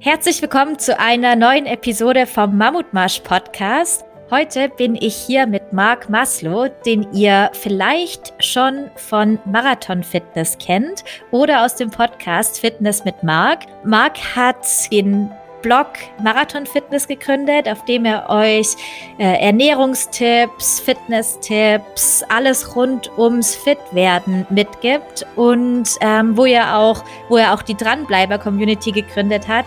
Herzlich willkommen zu einer neuen Episode vom Mammutmarsch Podcast. Heute bin ich hier mit Marc Maslow, den ihr vielleicht schon von Marathon Fitness kennt oder aus dem Podcast Fitness mit Marc. Marc hat den Blog Marathon Fitness gegründet, auf dem er euch äh, Ernährungstipps, Fitnesstipps, alles rund ums Fitwerden mitgibt und ähm, wo er auch, wo er auch die Dranbleiber Community gegründet hat.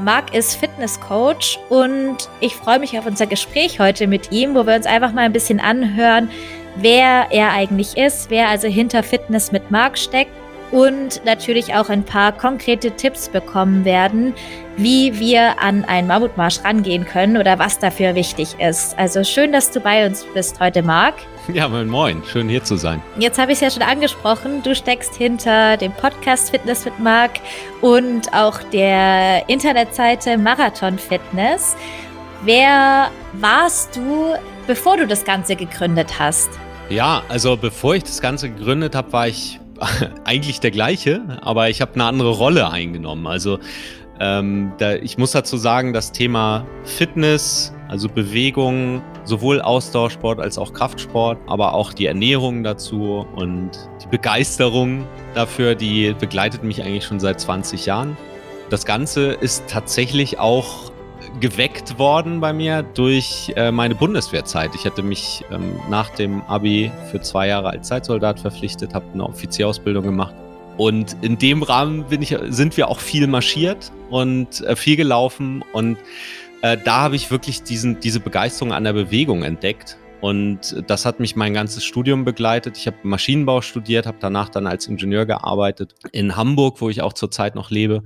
Marc ist Fitnesscoach und ich freue mich auf unser Gespräch heute mit ihm, wo wir uns einfach mal ein bisschen anhören, wer er eigentlich ist, wer also hinter Fitness mit Marc steckt und natürlich auch ein paar konkrete Tipps bekommen werden, wie wir an einen Mammutmarsch rangehen können oder was dafür wichtig ist. Also schön, dass du bei uns bist heute, Marc. Ja, moin, moin. Schön hier zu sein. Jetzt habe ich es ja schon angesprochen. Du steckst hinter dem Podcast Fitness mit Marc und auch der Internetseite Marathon Fitness. Wer warst du, bevor du das Ganze gegründet hast? Ja, also bevor ich das Ganze gegründet habe, war ich eigentlich der gleiche, aber ich habe eine andere Rolle eingenommen. Also ähm, da, ich muss dazu sagen, das Thema Fitness, also Bewegung, sowohl Ausdauersport als auch Kraftsport, aber auch die Ernährung dazu und die Begeisterung dafür, die begleitet mich eigentlich schon seit 20 Jahren. Das Ganze ist tatsächlich auch geweckt worden bei mir durch äh, meine Bundeswehrzeit. Ich hatte mich ähm, nach dem Abi für zwei Jahre als Zeitsoldat verpflichtet, habe eine Offizierausbildung gemacht. Und in dem Rahmen ich, sind wir auch viel marschiert und äh, viel gelaufen. Und äh, da habe ich wirklich diesen, diese Begeisterung an der Bewegung entdeckt. Und das hat mich mein ganzes Studium begleitet. Ich habe Maschinenbau studiert, habe danach dann als Ingenieur gearbeitet in Hamburg, wo ich auch zurzeit noch lebe.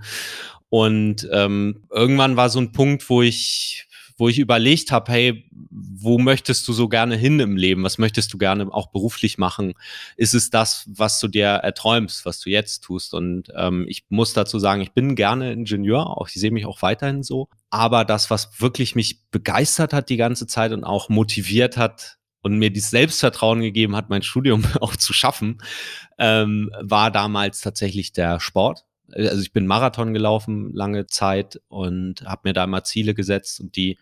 Und ähm, irgendwann war so ein Punkt, wo ich, wo ich überlegt habe, hey, wo möchtest du so gerne hin im Leben? Was möchtest du gerne auch beruflich machen? Ist es das, was du dir erträumst, was du jetzt tust? Und ähm, ich muss dazu sagen, ich bin gerne Ingenieur, auch ich sehe mich auch weiterhin so. Aber das, was wirklich mich begeistert hat die ganze Zeit und auch motiviert hat, und mir dieses Selbstvertrauen gegeben hat, mein Studium auch zu schaffen, ähm, war damals tatsächlich der Sport also ich bin Marathon gelaufen lange Zeit und habe mir da immer Ziele gesetzt und die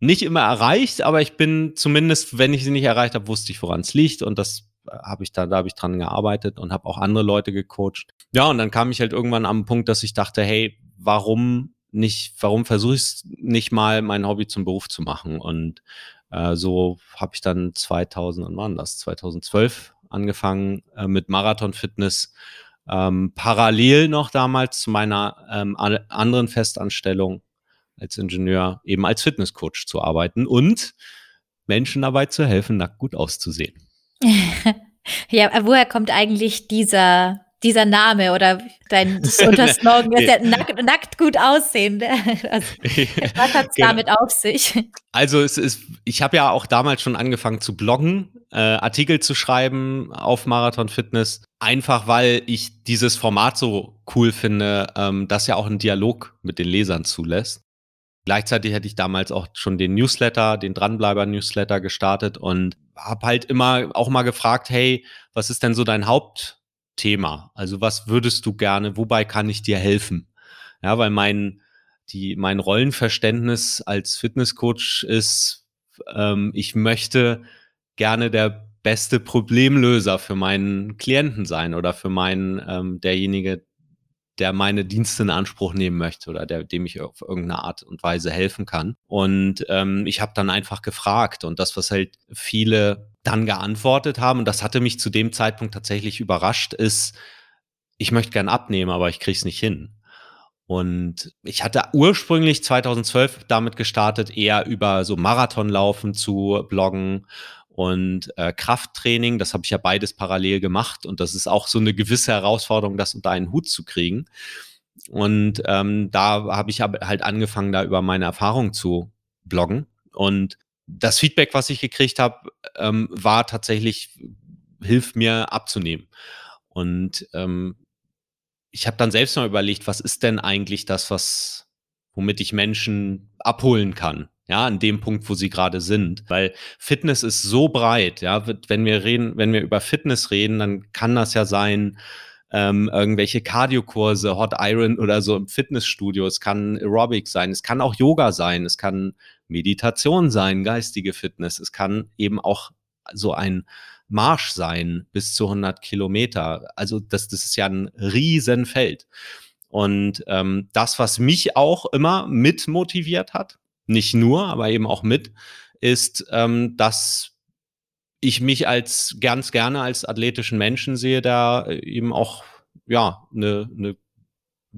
nicht immer erreicht, aber ich bin zumindest, wenn ich sie nicht erreicht habe, wusste ich, woran es liegt und das habe ich da, da habe ich dran gearbeitet und habe auch andere Leute gecoacht. Ja, und dann kam ich halt irgendwann am Punkt, dass ich dachte, hey, warum nicht, warum versuche ich es nicht mal, mein Hobby zum Beruf zu machen? Und äh, so habe ich dann 2000, wann war das? 2012 angefangen äh, mit Marathon Fitness ähm, parallel noch damals zu meiner ähm, anderen Festanstellung als Ingenieur eben als Fitnesscoach zu arbeiten und Menschen dabei zu helfen, nackt gut auszusehen. ja, woher kommt eigentlich dieser dieser Name oder dein Unterslogan ist ja nackt, nackt gut aussehen. Also, was hat es genau. damit auf sich? Also es ist, ich habe ja auch damals schon angefangen zu bloggen, äh, Artikel zu schreiben auf Marathon Fitness, einfach weil ich dieses Format so cool finde, ähm, das ja auch einen Dialog mit den Lesern zulässt. Gleichzeitig hätte ich damals auch schon den Newsletter, den Dranbleiber-Newsletter gestartet und habe halt immer auch mal gefragt, hey, was ist denn so dein Haupt Thema? Also was würdest du gerne, wobei kann ich dir helfen? Ja, weil mein, die, mein Rollenverständnis als Fitnesscoach ist, ähm, ich möchte gerne der beste Problemlöser für meinen Klienten sein oder für meinen, ähm, derjenige, der meine Dienste in Anspruch nehmen möchte oder der, dem ich auf irgendeine Art und Weise helfen kann. Und ähm, ich habe dann einfach gefragt und das, was halt viele dann geantwortet haben, und das hatte mich zu dem Zeitpunkt tatsächlich überrascht, ist, ich möchte gern abnehmen, aber ich krieg's nicht hin. Und ich hatte ursprünglich 2012 damit gestartet, eher über so Marathonlaufen zu bloggen und äh, Krafttraining. Das habe ich ja beides parallel gemacht und das ist auch so eine gewisse Herausforderung, das unter einen Hut zu kriegen. Und ähm, da habe ich halt angefangen, da über meine Erfahrung zu bloggen. Und das Feedback, was ich gekriegt habe, ähm, war tatsächlich, hilft mir abzunehmen. Und ähm, ich habe dann selbst mal überlegt, was ist denn eigentlich das, was, womit ich Menschen abholen kann? Ja, an dem Punkt, wo sie gerade sind. Weil Fitness ist so breit, ja, wenn wir reden, wenn wir über Fitness reden, dann kann das ja sein, ähm, irgendwelche Cardiokurse, Hot Iron oder so im Fitnessstudio. Es kann Aerobic sein, es kann auch Yoga sein, es kann Meditation sein, geistige Fitness. Es kann eben auch so ein Marsch sein bis zu 100 Kilometer. Also das, das ist ja ein Riesenfeld. Und ähm, das, was mich auch immer mit motiviert hat, nicht nur, aber eben auch mit, ist, ähm, dass ich mich als ganz gerne als athletischen Menschen sehe, der äh, eben auch ja eine, eine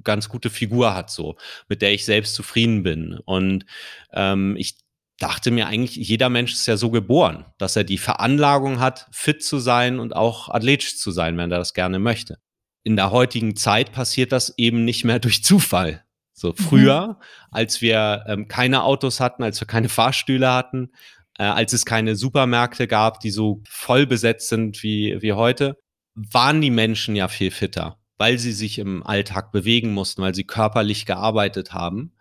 ganz gute Figur hat, so mit der ich selbst zufrieden bin. Und ähm, ich dachte mir eigentlich, jeder Mensch ist ja so geboren, dass er die Veranlagung hat, fit zu sein und auch athletisch zu sein, wenn er das gerne möchte. In der heutigen Zeit passiert das eben nicht mehr durch Zufall. So früher, mhm. als wir ähm, keine Autos hatten, als wir keine Fahrstühle hatten, äh, als es keine Supermärkte gab, die so voll besetzt sind wie, wie heute, waren die Menschen ja viel fitter, weil sie sich im Alltag bewegen mussten, weil sie körperlich gearbeitet haben.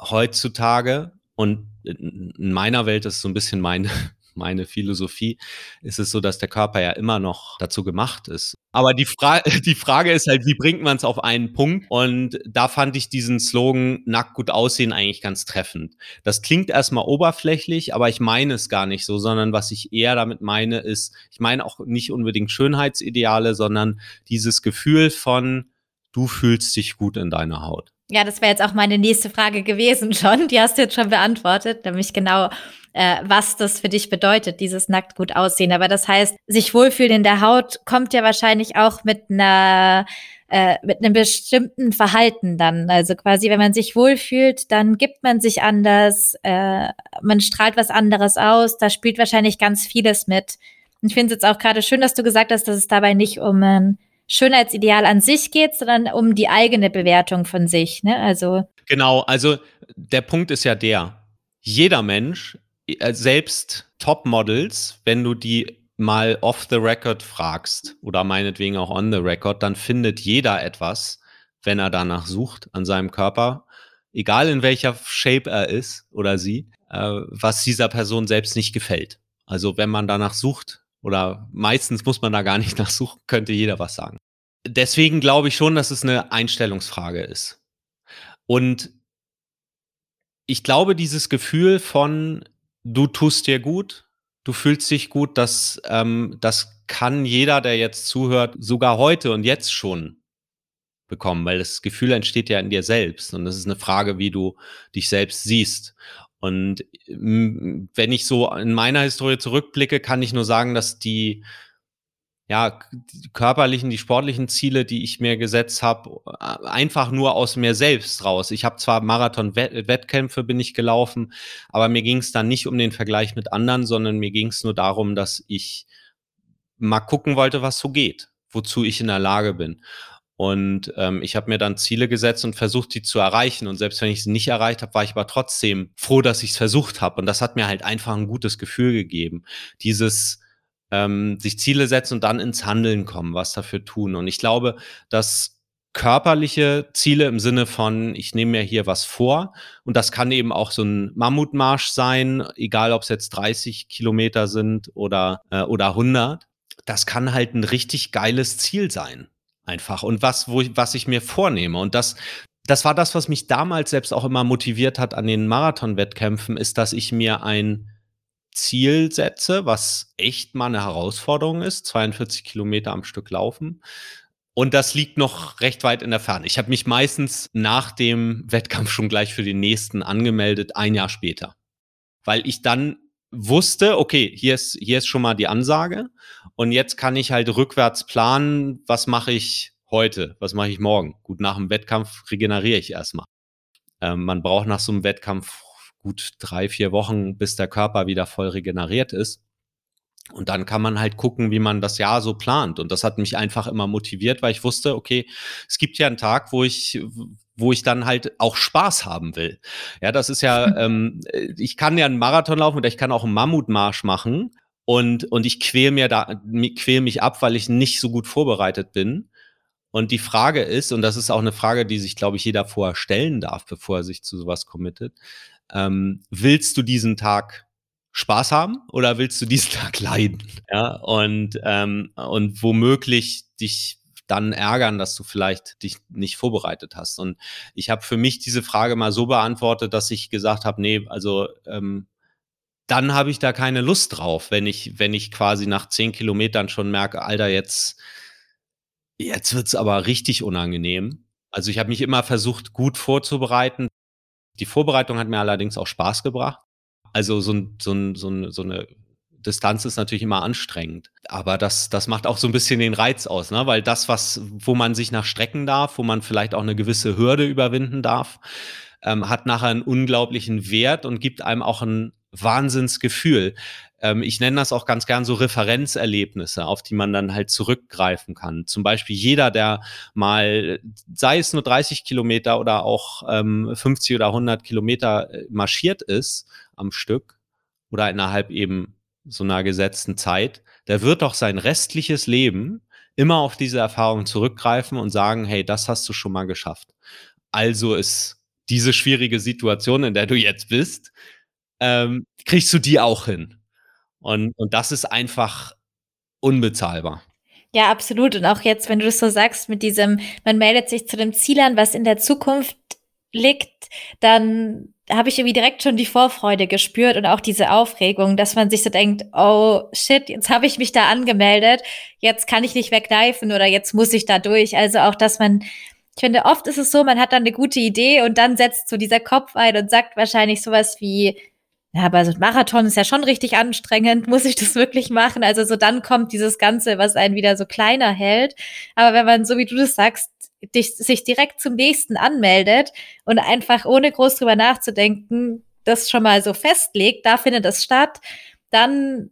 Heutzutage, und in meiner Welt ist so ein bisschen meine, meine Philosophie, ist es so, dass der Körper ja immer noch dazu gemacht ist. Aber die, Fra die Frage ist halt, wie bringt man es auf einen Punkt? Und da fand ich diesen Slogan nackt gut aussehen eigentlich ganz treffend. Das klingt erstmal oberflächlich, aber ich meine es gar nicht so, sondern was ich eher damit meine ist, ich meine auch nicht unbedingt Schönheitsideale, sondern dieses Gefühl von, du fühlst dich gut in deiner Haut. Ja, das wäre jetzt auch meine nächste Frage gewesen schon. Die hast du jetzt schon beantwortet, nämlich genau, äh, was das für dich bedeutet, dieses nackt gut aussehen. Aber das heißt, sich wohlfühlen in der Haut kommt ja wahrscheinlich auch mit einer äh, mit einem bestimmten Verhalten dann. Also quasi, wenn man sich wohlfühlt, dann gibt man sich anders, äh, man strahlt was anderes aus. Da spielt wahrscheinlich ganz vieles mit. Und ich finde es jetzt auch gerade schön, dass du gesagt hast, dass es dabei nicht um ein Schönheitsideal an sich geht, sondern um die eigene Bewertung von sich. Ne? Also genau, also der Punkt ist ja der, jeder Mensch, äh, selbst Topmodels, wenn du die mal off the record fragst oder meinetwegen auch on the record, dann findet jeder etwas, wenn er danach sucht an seinem Körper, egal in welcher Shape er ist oder sie, äh, was dieser Person selbst nicht gefällt. Also wenn man danach sucht, oder meistens muss man da gar nicht nachsuchen, könnte jeder was sagen. Deswegen glaube ich schon, dass es eine Einstellungsfrage ist. Und ich glaube, dieses Gefühl von, du tust dir gut, du fühlst dich gut, das, ähm, das kann jeder, der jetzt zuhört, sogar heute und jetzt schon bekommen, weil das Gefühl entsteht ja in dir selbst. Und das ist eine Frage, wie du dich selbst siehst. Und wenn ich so in meiner Historie zurückblicke, kann ich nur sagen, dass die, ja, die körperlichen, die sportlichen Ziele, die ich mir gesetzt habe, einfach nur aus mir selbst raus. Ich habe zwar Marathon-Wettkämpfe bin ich gelaufen, aber mir ging es dann nicht um den Vergleich mit anderen, sondern mir ging es nur darum, dass ich mal gucken wollte, was so geht, wozu ich in der Lage bin. Und ähm, ich habe mir dann Ziele gesetzt und versucht, die zu erreichen. Und selbst wenn ich sie nicht erreicht habe, war ich aber trotzdem froh, dass ich es versucht habe. Und das hat mir halt einfach ein gutes Gefühl gegeben. Dieses ähm, sich Ziele setzen und dann ins Handeln kommen, was dafür tun. Und ich glaube, dass körperliche Ziele im Sinne von, ich nehme mir hier was vor. Und das kann eben auch so ein Mammutmarsch sein, egal ob es jetzt 30 Kilometer sind oder, äh, oder 100. Das kann halt ein richtig geiles Ziel sein einfach und was, wo ich, was ich mir vornehme. Und das, das war das, was mich damals selbst auch immer motiviert hat an den Marathon-Wettkämpfen, ist, dass ich mir ein Ziel setze, was echt mal eine Herausforderung ist, 42 Kilometer am Stück laufen. Und das liegt noch recht weit in der Ferne. Ich habe mich meistens nach dem Wettkampf schon gleich für den nächsten angemeldet, ein Jahr später. Weil ich dann wusste, okay, hier ist, hier ist schon mal die Ansage und jetzt kann ich halt rückwärts planen, was mache ich heute, was mache ich morgen. Gut, nach dem Wettkampf regeneriere ich erstmal. Ähm, man braucht nach so einem Wettkampf gut drei, vier Wochen, bis der Körper wieder voll regeneriert ist. Und dann kann man halt gucken, wie man das Jahr so plant. Und das hat mich einfach immer motiviert, weil ich wusste, okay, es gibt ja einen Tag, wo ich, wo ich dann halt auch Spaß haben will. Ja, das ist ja, ähm, ich kann ja einen Marathon laufen oder ich kann auch einen Mammutmarsch machen und, und ich quäl mir da, quäl mich ab, weil ich nicht so gut vorbereitet bin. Und die Frage ist, und das ist auch eine Frage, die sich, glaube ich, jeder vorher stellen darf, bevor er sich zu sowas committet, ähm, willst du diesen Tag Spaß haben oder willst du diesen Tag leiden? Ja, und, ähm, und womöglich dich dann ärgern, dass du vielleicht dich nicht vorbereitet hast. Und ich habe für mich diese Frage mal so beantwortet, dass ich gesagt habe, nee, also ähm, dann habe ich da keine Lust drauf, wenn ich, wenn ich quasi nach zehn Kilometern schon merke, Alter, jetzt, jetzt wird's aber richtig unangenehm. Also ich habe mich immer versucht, gut vorzubereiten. Die Vorbereitung hat mir allerdings auch Spaß gebracht. Also so, ein, so, ein, so eine Distanz ist natürlich immer anstrengend. Aber das, das macht auch so ein bisschen den Reiz aus, ne? Weil das, was, wo man sich nach strecken darf, wo man vielleicht auch eine gewisse Hürde überwinden darf, ähm, hat nachher einen unglaublichen Wert und gibt einem auch ein Wahnsinnsgefühl. Ähm, ich nenne das auch ganz gern so Referenzerlebnisse, auf die man dann halt zurückgreifen kann. Zum Beispiel jeder, der mal, sei es nur 30 Kilometer oder auch ähm, 50 oder 100 Kilometer äh, marschiert ist am Stück oder innerhalb eben so einer gesetzten Zeit, der wird doch sein restliches Leben immer auf diese Erfahrung zurückgreifen und sagen, hey, das hast du schon mal geschafft. Also ist diese schwierige Situation, in der du jetzt bist, ähm, kriegst du die auch hin. Und, und das ist einfach unbezahlbar. Ja, absolut. Und auch jetzt, wenn du das so sagst, mit diesem, man meldet sich zu dem Ziel an, was in der Zukunft liegt, dann habe ich irgendwie direkt schon die Vorfreude gespürt und auch diese Aufregung, dass man sich so denkt, oh shit, jetzt habe ich mich da angemeldet, jetzt kann ich nicht wegkneifen oder jetzt muss ich da durch. Also auch, dass man, ich finde, oft ist es so, man hat dann eine gute Idee und dann setzt so dieser Kopf ein und sagt wahrscheinlich sowas wie, ja, aber so ein Marathon ist ja schon richtig anstrengend, muss ich das wirklich machen? Also so dann kommt dieses Ganze, was einen wieder so kleiner hält. Aber wenn man, so wie du das sagst, dich, sich direkt zum nächsten anmeldet und einfach ohne groß drüber nachzudenken, das schon mal so festlegt, da findet das statt, dann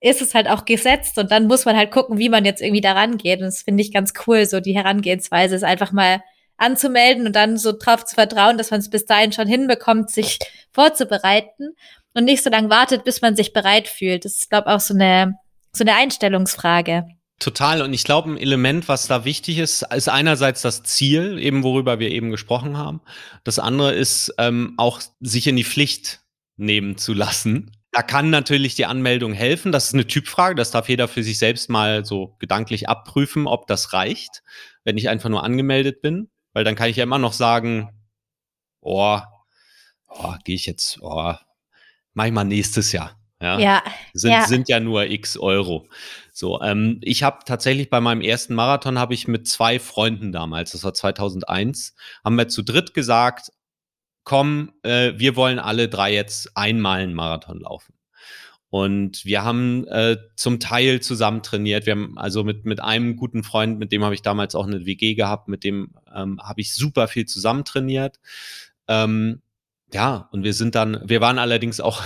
ist es halt auch gesetzt und dann muss man halt gucken, wie man jetzt irgendwie daran geht. Und das finde ich ganz cool, so die Herangehensweise ist einfach mal anzumelden und dann so drauf zu vertrauen, dass man es bis dahin schon hinbekommt, sich vorzubereiten und nicht so lange wartet, bis man sich bereit fühlt. Das ist, glaube ich, auch so eine, so eine Einstellungsfrage. Total. Und ich glaube, ein Element, was da wichtig ist, ist einerseits das Ziel, eben worüber wir eben gesprochen haben. Das andere ist ähm, auch, sich in die Pflicht nehmen zu lassen. Da kann natürlich die Anmeldung helfen. Das ist eine Typfrage. Das darf jeder für sich selbst mal so gedanklich abprüfen, ob das reicht, wenn ich einfach nur angemeldet bin. Weil dann kann ich ja immer noch sagen, oh, oh gehe ich jetzt, oh, mach ich mal nächstes Jahr. Ja, ja, sind, ja. sind ja nur x Euro. So, ähm, ich habe tatsächlich bei meinem ersten Marathon habe ich mit zwei Freunden damals, das war 2001, haben wir zu dritt gesagt, komm, äh, wir wollen alle drei jetzt einmal einen Marathon laufen. Und wir haben äh, zum Teil zusammen trainiert. Wir haben also mit, mit einem guten Freund, mit dem habe ich damals auch eine WG gehabt, mit dem ähm, habe ich super viel zusammen trainiert. Ähm, ja, und wir sind dann, wir waren allerdings auch,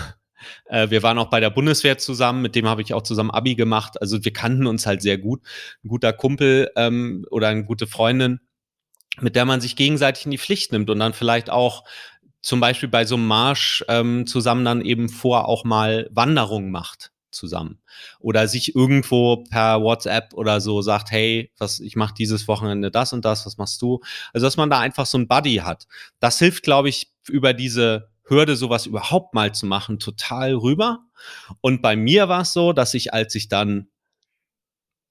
äh, wir waren auch bei der Bundeswehr zusammen, mit dem habe ich auch zusammen Abi gemacht. Also wir kannten uns halt sehr gut. Ein guter Kumpel ähm, oder eine gute Freundin, mit der man sich gegenseitig in die Pflicht nimmt und dann vielleicht auch zum Beispiel bei so einem Marsch ähm, zusammen dann eben vor auch mal Wanderungen macht zusammen oder sich irgendwo per WhatsApp oder so sagt, hey, was ich mache dieses Wochenende das und das, was machst du? Also dass man da einfach so ein Buddy hat. Das hilft, glaube ich, über diese Hürde, sowas überhaupt mal zu machen, total rüber. Und bei mir war es so, dass ich, als ich dann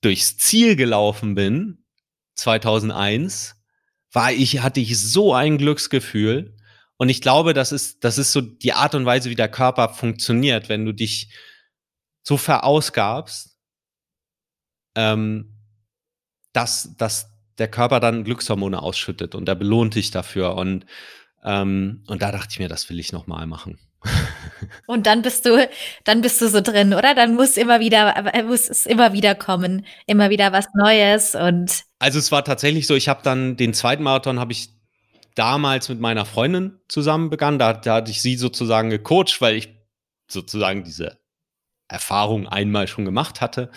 durchs Ziel gelaufen bin, 2001, war ich, hatte ich so ein Glücksgefühl. Und ich glaube, das ist, das ist so die Art und Weise, wie der Körper funktioniert, wenn du dich so verausgabst, ähm, dass, dass der Körper dann Glückshormone ausschüttet und der belohnt dich dafür. Und ähm, und da dachte ich mir, das will ich nochmal machen. Und dann bist du, dann bist du so drin, oder? Dann muss immer wieder, äh, muss es immer wieder kommen, immer wieder was Neues und. Also es war tatsächlich so, ich habe dann den zweiten Marathon habe ich damals mit meiner Freundin zusammen begangen. Da, da hatte ich sie sozusagen gecoacht, weil ich sozusagen diese Erfahrung einmal schon gemacht hatte.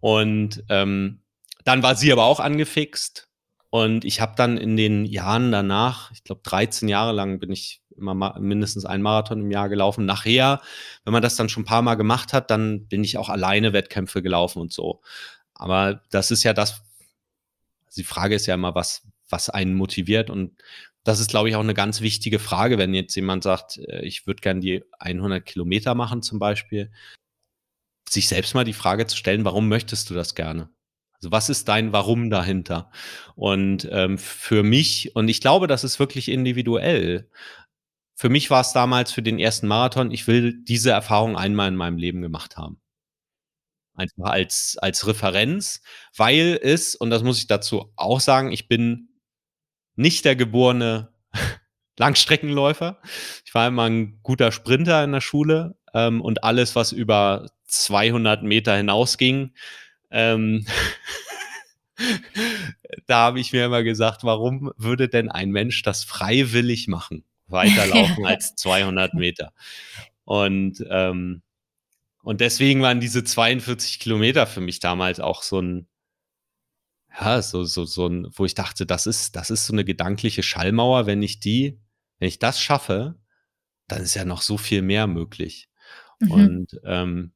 Und ähm, dann war sie aber auch angefixt und ich habe dann in den Jahren danach, ich glaube 13 Jahre lang bin ich immer mindestens einen Marathon im Jahr gelaufen. Nachher, wenn man das dann schon ein paar Mal gemacht hat, dann bin ich auch alleine Wettkämpfe gelaufen und so. Aber das ist ja das, die Frage ist ja immer, was, was einen motiviert. Und das ist, glaube ich, auch eine ganz wichtige Frage, wenn jetzt jemand sagt, äh, ich würde gerne die 100 Kilometer machen zum Beispiel, sich selbst mal die Frage zu stellen, warum möchtest du das gerne? Also was ist dein Warum dahinter? Und ähm, für mich, und ich glaube, das ist wirklich individuell. Für mich war es damals für den ersten Marathon, ich will diese Erfahrung einmal in meinem Leben gemacht haben. Einfach als, als Referenz, weil es, und das muss ich dazu auch sagen, ich bin nicht der geborene Langstreckenläufer. Ich war immer ein guter Sprinter in der Schule ähm, und alles, was über 200 Meter hinausging, ähm, da habe ich mir immer gesagt, warum würde denn ein Mensch das freiwillig machen? Weiterlaufen als 200 Meter. Und ähm, und deswegen waren diese 42 Kilometer für mich damals auch so ein, ja, so, so, so ein, wo ich dachte, das ist, das ist so eine gedankliche Schallmauer. Wenn ich die, wenn ich das schaffe, dann ist ja noch so viel mehr möglich. Mhm. Und ähm,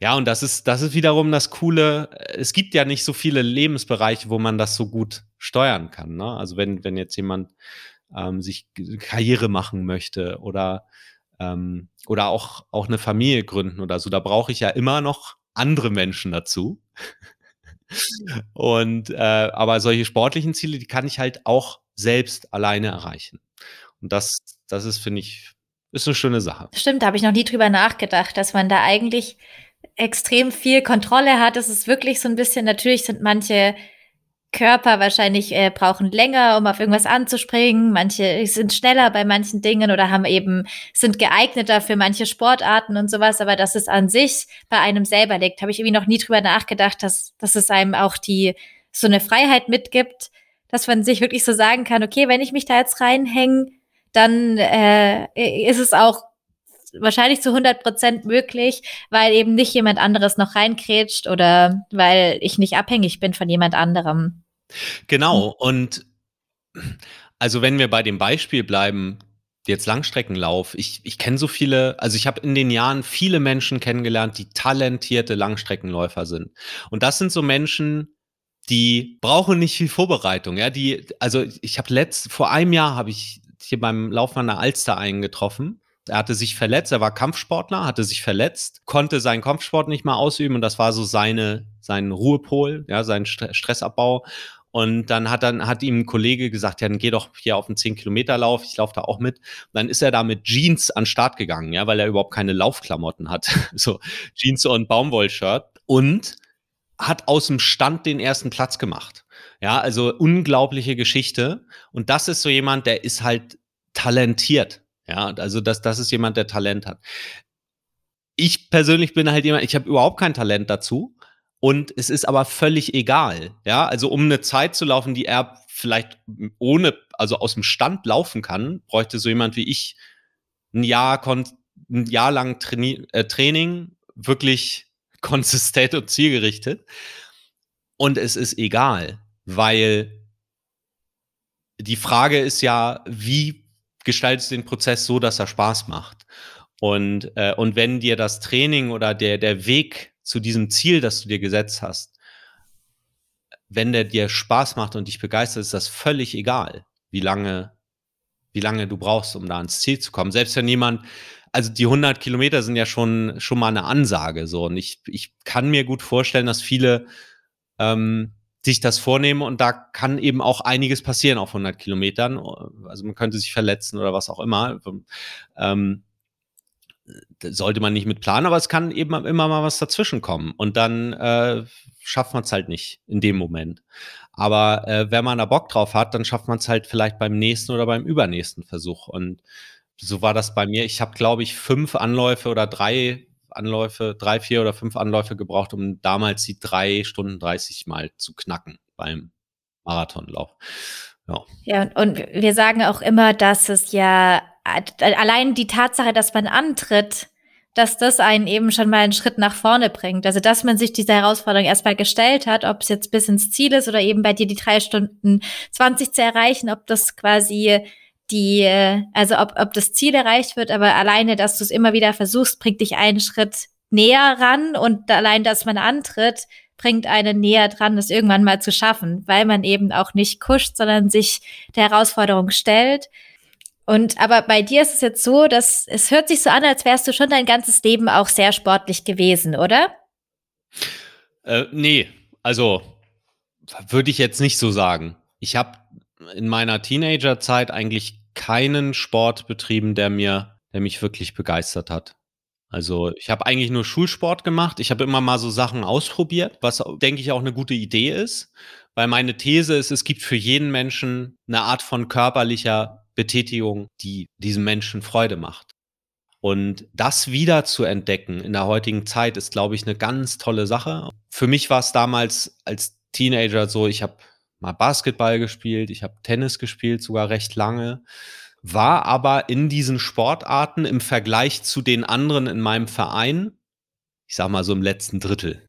ja, und das ist, das ist wiederum das Coole. Es gibt ja nicht so viele Lebensbereiche, wo man das so gut steuern kann. Ne? Also wenn, wenn jetzt jemand ähm, sich Karriere machen möchte oder ähm, oder auch, auch eine Familie gründen oder so, da brauche ich ja immer noch andere Menschen dazu. Und äh, aber solche sportlichen Ziele, die kann ich halt auch selbst alleine erreichen. Und das, das ist, finde ich, ist eine schöne Sache. Stimmt, da habe ich noch nie drüber nachgedacht, dass man da eigentlich extrem viel Kontrolle hat. Es ist wirklich so ein bisschen, natürlich sind manche Körper wahrscheinlich äh, brauchen länger, um auf irgendwas anzuspringen. Manche sind schneller bei manchen Dingen oder haben eben, sind geeigneter für manche Sportarten und sowas. Aber dass es an sich bei einem selber liegt, habe ich irgendwie noch nie drüber nachgedacht, dass, dass es einem auch die, so eine Freiheit mitgibt, dass man sich wirklich so sagen kann, okay, wenn ich mich da jetzt reinhänge, dann äh, ist es auch wahrscheinlich zu 100 Prozent möglich, weil eben nicht jemand anderes noch reinkrätscht oder weil ich nicht abhängig bin von jemand anderem. Genau. Hm. Und also wenn wir bei dem Beispiel bleiben, jetzt Langstreckenlauf, ich, ich kenne so viele, also ich habe in den Jahren viele Menschen kennengelernt, die talentierte Langstreckenläufer sind. Und das sind so Menschen, die brauchen nicht viel Vorbereitung. Ja, die, also ich habe letzt, vor einem Jahr habe ich hier beim Laufen an der Alster eingetroffen er hatte sich verletzt, er war Kampfsportler, hatte sich verletzt, konnte seinen Kampfsport nicht mehr ausüben und das war so seine, sein Ruhepol, ja, sein Stressabbau. Und dann hat dann hat ihm ein Kollege gesagt, ja, dann geh doch hier auf einen 10-Kilometer-Lauf, ich laufe da auch mit. Und dann ist er da mit Jeans an den Start gegangen, ja, weil er überhaupt keine Laufklamotten hat. so Jeans und Baumwollshirt. Und hat aus dem Stand den ersten Platz gemacht. Ja, also unglaubliche Geschichte. Und das ist so jemand, der ist halt talentiert. Ja, also das, das ist jemand, der Talent hat. Ich persönlich bin halt jemand, ich habe überhaupt kein Talent dazu. Und es ist aber völlig egal. Ja, also um eine Zeit zu laufen, die er vielleicht ohne, also aus dem Stand laufen kann, bräuchte so jemand wie ich ein Jahr, ein Jahr lang Traini äh, Training, wirklich konsistent und zielgerichtet. Und es ist egal, weil die Frage ist ja, wie gestaltest den Prozess so, dass er Spaß macht. Und, äh, und wenn dir das Training oder der, der Weg zu diesem Ziel, das du dir gesetzt hast, wenn der dir Spaß macht und dich begeistert, ist das völlig egal, wie lange, wie lange du brauchst, um da ans Ziel zu kommen. Selbst wenn jemand, also die 100 Kilometer sind ja schon, schon mal eine Ansage, so. Und ich, ich kann mir gut vorstellen, dass viele, ähm, sich das vornehmen und da kann eben auch einiges passieren auf 100 Kilometern. Also man könnte sich verletzen oder was auch immer. Ähm, sollte man nicht mit planen, aber es kann eben immer mal was dazwischen kommen und dann äh, schafft man es halt nicht in dem Moment. Aber äh, wenn man da Bock drauf hat, dann schafft man es halt vielleicht beim nächsten oder beim übernächsten Versuch. Und so war das bei mir. Ich habe, glaube ich, fünf Anläufe oder drei Anläufe, drei, vier oder fünf Anläufe gebraucht, um damals die drei Stunden 30 mal zu knacken beim Marathonlauf. Ja. ja, und wir sagen auch immer, dass es ja allein die Tatsache, dass man antritt, dass das einen eben schon mal einen Schritt nach vorne bringt. Also, dass man sich diese Herausforderung erstmal gestellt hat, ob es jetzt bis ins Ziel ist oder eben bei dir die drei Stunden 20 zu erreichen, ob das quasi die, also ob, ob das Ziel erreicht wird, aber alleine, dass du es immer wieder versuchst, bringt dich einen Schritt näher ran und allein, dass man antritt, bringt einen näher dran, das irgendwann mal zu schaffen, weil man eben auch nicht kuscht, sondern sich der Herausforderung stellt. Und aber bei dir ist es jetzt so, dass es hört sich so an, als wärst du schon dein ganzes Leben auch sehr sportlich gewesen, oder? Äh, nee, also würde ich jetzt nicht so sagen. Ich habe in meiner Teenagerzeit eigentlich keinen Sport betrieben, der mir, der mich wirklich begeistert hat. Also ich habe eigentlich nur Schulsport gemacht. Ich habe immer mal so Sachen ausprobiert, was denke ich auch eine gute Idee ist, weil meine These ist, es gibt für jeden Menschen eine Art von körperlicher Betätigung, die diesem Menschen Freude macht. Und das wieder zu entdecken in der heutigen Zeit ist, glaube ich, eine ganz tolle Sache. Für mich war es damals als Teenager so, ich habe mal Basketball gespielt, ich habe Tennis gespielt, sogar recht lange, war aber in diesen Sportarten im Vergleich zu den anderen in meinem Verein, ich sag mal so im letzten Drittel.